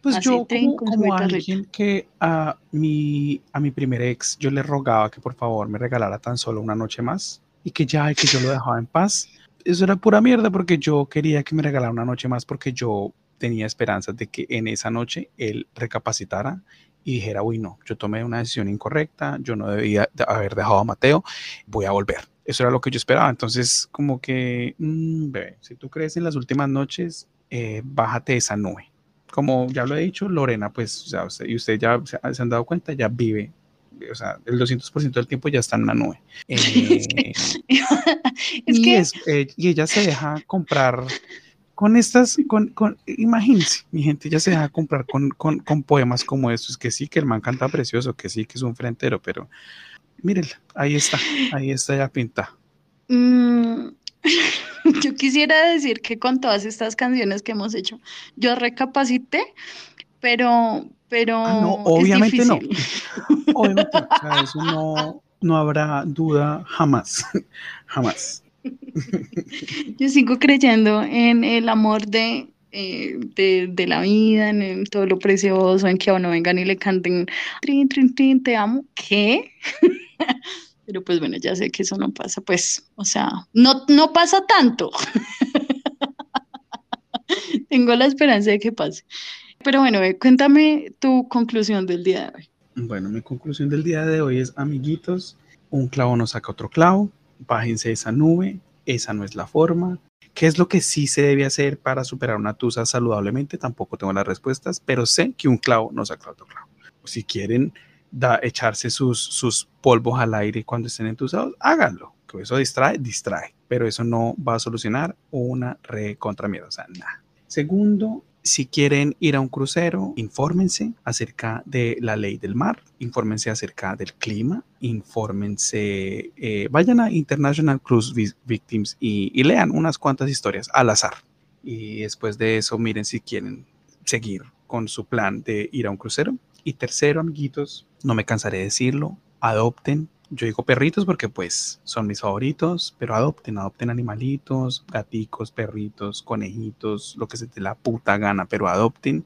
Pues yo como, alguien que a mi, a mi primer ex yo le rogaba que por favor me regalara tan solo una noche más y que ya, que yo lo dejaba en paz. Eso era pura mierda porque yo quería que me regalara una noche más porque yo tenía esperanzas de que en esa noche él recapacitara y dijera, uy, no, yo tomé una decisión incorrecta, yo no debía haber dejado a Mateo, voy a volver. Eso era lo que yo esperaba. Entonces, como que, mmm, bebé, si tú crees en las últimas noches, eh, bájate esa nube como ya lo he dicho, Lorena, pues, o sea, y usted ya se, han dado cuenta, ya vive, o sea, el 200% del tiempo ya está en una nube. Eh, y, eh, y ella se deja comprar con estas, con, con, imagínense, mi gente ya se deja comprar con, con, con, poemas como estos, que sí, que el man canta precioso, que sí, que es un frentero, pero mírenla, ahí está, ahí está ya pinta. Mm, yo quisiera decir que con todas estas canciones que hemos hecho, yo recapacité, pero, pero ah, no, obviamente no. Obviamente, o sea, eso no, no habrá duda jamás, jamás. Yo sigo creyendo en el amor de, eh, de, de, la vida, en, todo lo precioso, en que a uno vengan y le canten, trin, trin, trin, te amo. ¿Qué? Pero pues bueno, ya sé que eso no pasa, pues, o sea, no, no pasa tanto. Tengo la esperanza de que pase. Pero bueno, cuéntame tu conclusión del día de hoy. Bueno, mi conclusión del día de hoy es, amiguitos, un clavo no saca otro clavo, bájense esa nube, esa no es la forma. ¿Qué es lo que sí se debe hacer para superar una tusa saludablemente? Tampoco tengo las respuestas, pero sé que un clavo no saca otro clavo. Si quieren da, echarse sus, sus polvos al aire cuando estén entusiasmados, háganlo. Que eso distrae, distrae. Pero eso no va a solucionar una re contra miedo. O sea, nada. Segundo, si quieren ir a un crucero, infórmense acerca de la ley del mar, infórmense acerca del clima, infórmense, eh, vayan a International Cruise Victims y, y, lean unas cuantas historias al azar. Y después de eso, miren si quieren seguir con su plan de ir a un crucero. Y tercero, amiguitos, no me cansaré de decirlo, adopten. Yo digo perritos porque pues son mis favoritos, pero adopten, adopten animalitos, gaticos, perritos, conejitos, lo que se te la puta gana, pero adopten.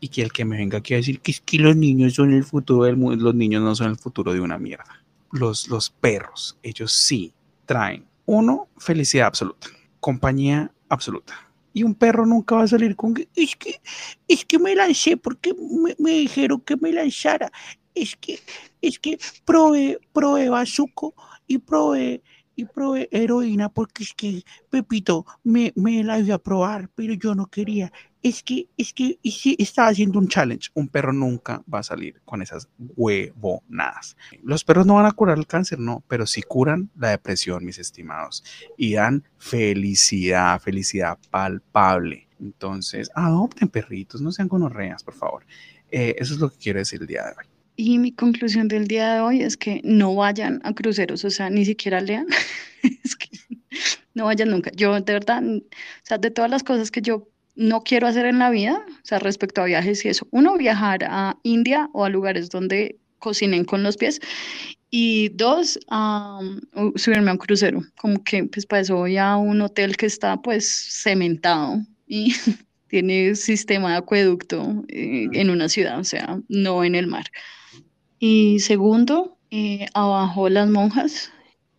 Y que el que me venga aquí a decir que es que los niños son el futuro del mundo, los niños no son el futuro de una mierda. Los, los perros, ellos sí traen, uno, felicidad absoluta, compañía absoluta y un perro nunca va a salir con es que es que me lancé porque me, me, dijeron que me lanzara es que, es que probé, probé bazuco y probé, y probé heroína porque es que Pepito me, me la iba a probar, pero yo no quería. Es que, es que, y si estaba haciendo un challenge. Un perro nunca va a salir con esas huevonadas. Los perros no van a curar el cáncer, no, pero sí curan la depresión, mis estimados. Y dan felicidad, felicidad palpable. Entonces, adopten perritos, no sean gonorreas, por favor. Eh, eso es lo que quiero decir el día de hoy. Y mi conclusión del día de hoy es que no vayan a cruceros, o sea, ni siquiera lean. es que no vayan nunca. Yo, de verdad, o sea, de todas las cosas que yo no quiero hacer en la vida, o sea, respecto a viajes y eso, uno, viajar a India o a lugares donde cocinen con los pies. Y dos, subirme a un crucero. Como que, pues, para eso voy a un hotel que está, pues, cementado y tiene sistema de acueducto eh, en una ciudad, o sea, no en el mar. Y segundo, eh, abajo las monjas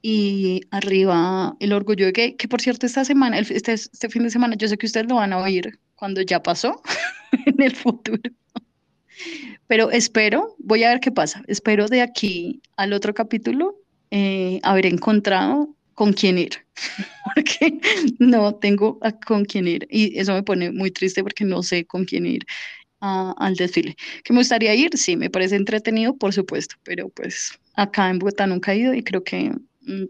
y arriba el orgullo de que, que por cierto, esta semana, este, este fin de semana, yo sé que ustedes lo van a oír cuando ya pasó en el futuro. Pero espero, voy a ver qué pasa. Espero de aquí al otro capítulo eh, haber encontrado con quién ir, porque no tengo con quién ir y eso me pone muy triste porque no sé con quién ir al desfile. ¿Que me gustaría ir? Sí, me parece entretenido, por supuesto, pero pues acá en Bogotá nunca he ido y creo que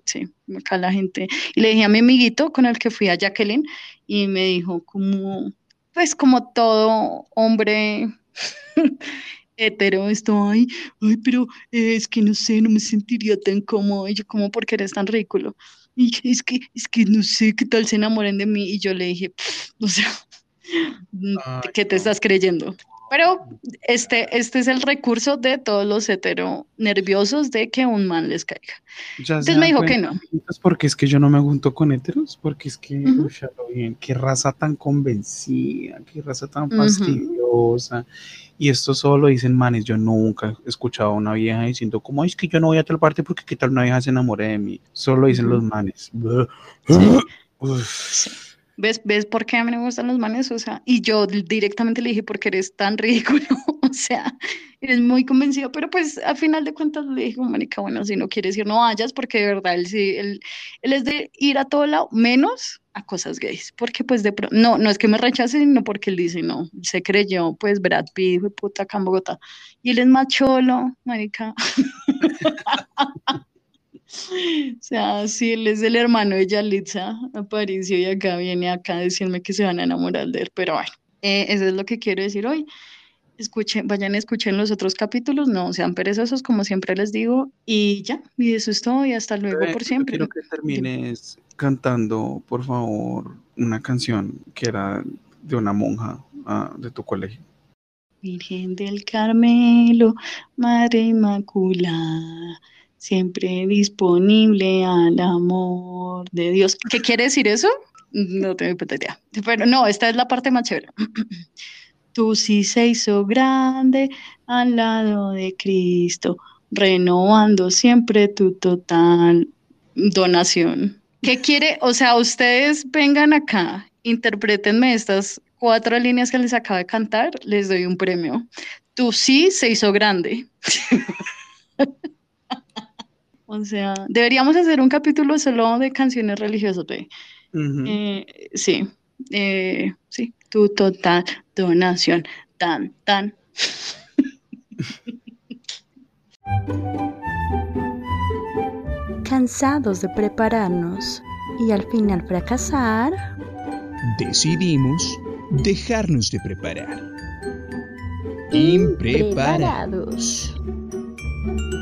sí, acá la gente. Y le dije a mi amiguito con el que fui a Jacqueline y me dijo como, pues como todo hombre hetero, estoy, ay, pero es que no sé, no me sentiría tan cómodo. Y yo, como, porque eres tan ridículo? Y es que, es que no sé qué tal se enamoren de mí. Y yo le dije, o sea, Mm, ¿Qué te estás creyendo? Pero este, este es el recurso de todos los hetero nerviosos de que un man les caiga. Entonces me dijo que no. Porque es que yo no me junto con heteros, porque es que, bien, qué raza tan convencida, qué raza tan fastidiosa. Y esto solo dicen manes, yo nunca he escuchado a una vieja diciendo, como es que yo no voy a tal parte porque qué tal una vieja se enamore de mí. Solo dicen los manes. ¿Ves, ¿Ves por qué a mí me gustan los manes? O sea, y yo directamente le dije, porque eres tan ridículo, o sea, eres muy convencido, pero pues al final de cuentas le dije, Mónica, bueno, si no quieres ir, no vayas, porque de verdad él, sí, él, él es de ir a todo lado, menos a cosas gays, porque pues de no, no es que me rechace, sino porque él dice, no, se creyó, pues Brad Pitt, puta, acá en Bogotá, y él es más cholo, Mónica. O sea, sí, él es el hermano de Yalitza Aparicio y acá viene acá a decirme que se van a enamorar de él, pero bueno, eh, eso es lo que quiero decir hoy. Escuchen, vayan a escuchar los otros capítulos, no sean perezosos como siempre les digo y ya, y eso es todo y hasta luego por siempre. Quiero que termines cantando, por favor, una canción que era de una monja ah, de tu colegio. Virgen del Carmelo, Madre Inmaculada siempre disponible al amor de Dios. ¿Qué quiere decir eso? No tengo idea. Pero no, esta es la parte más chévere. Tú sí se hizo grande al lado de Cristo, renovando siempre tu total donación. ¿Qué quiere? O sea, ustedes vengan acá, interpretenme estas cuatro líneas que les acabo de cantar, les doy un premio. Tú sí se hizo grande. O sea, deberíamos hacer un capítulo solo de canciones religiosas, eh, sí, eh, sí, tu total donación, tan, tan. Cansados de prepararnos y al final fracasar, decidimos dejarnos de preparar. Impreparados. Impreparados.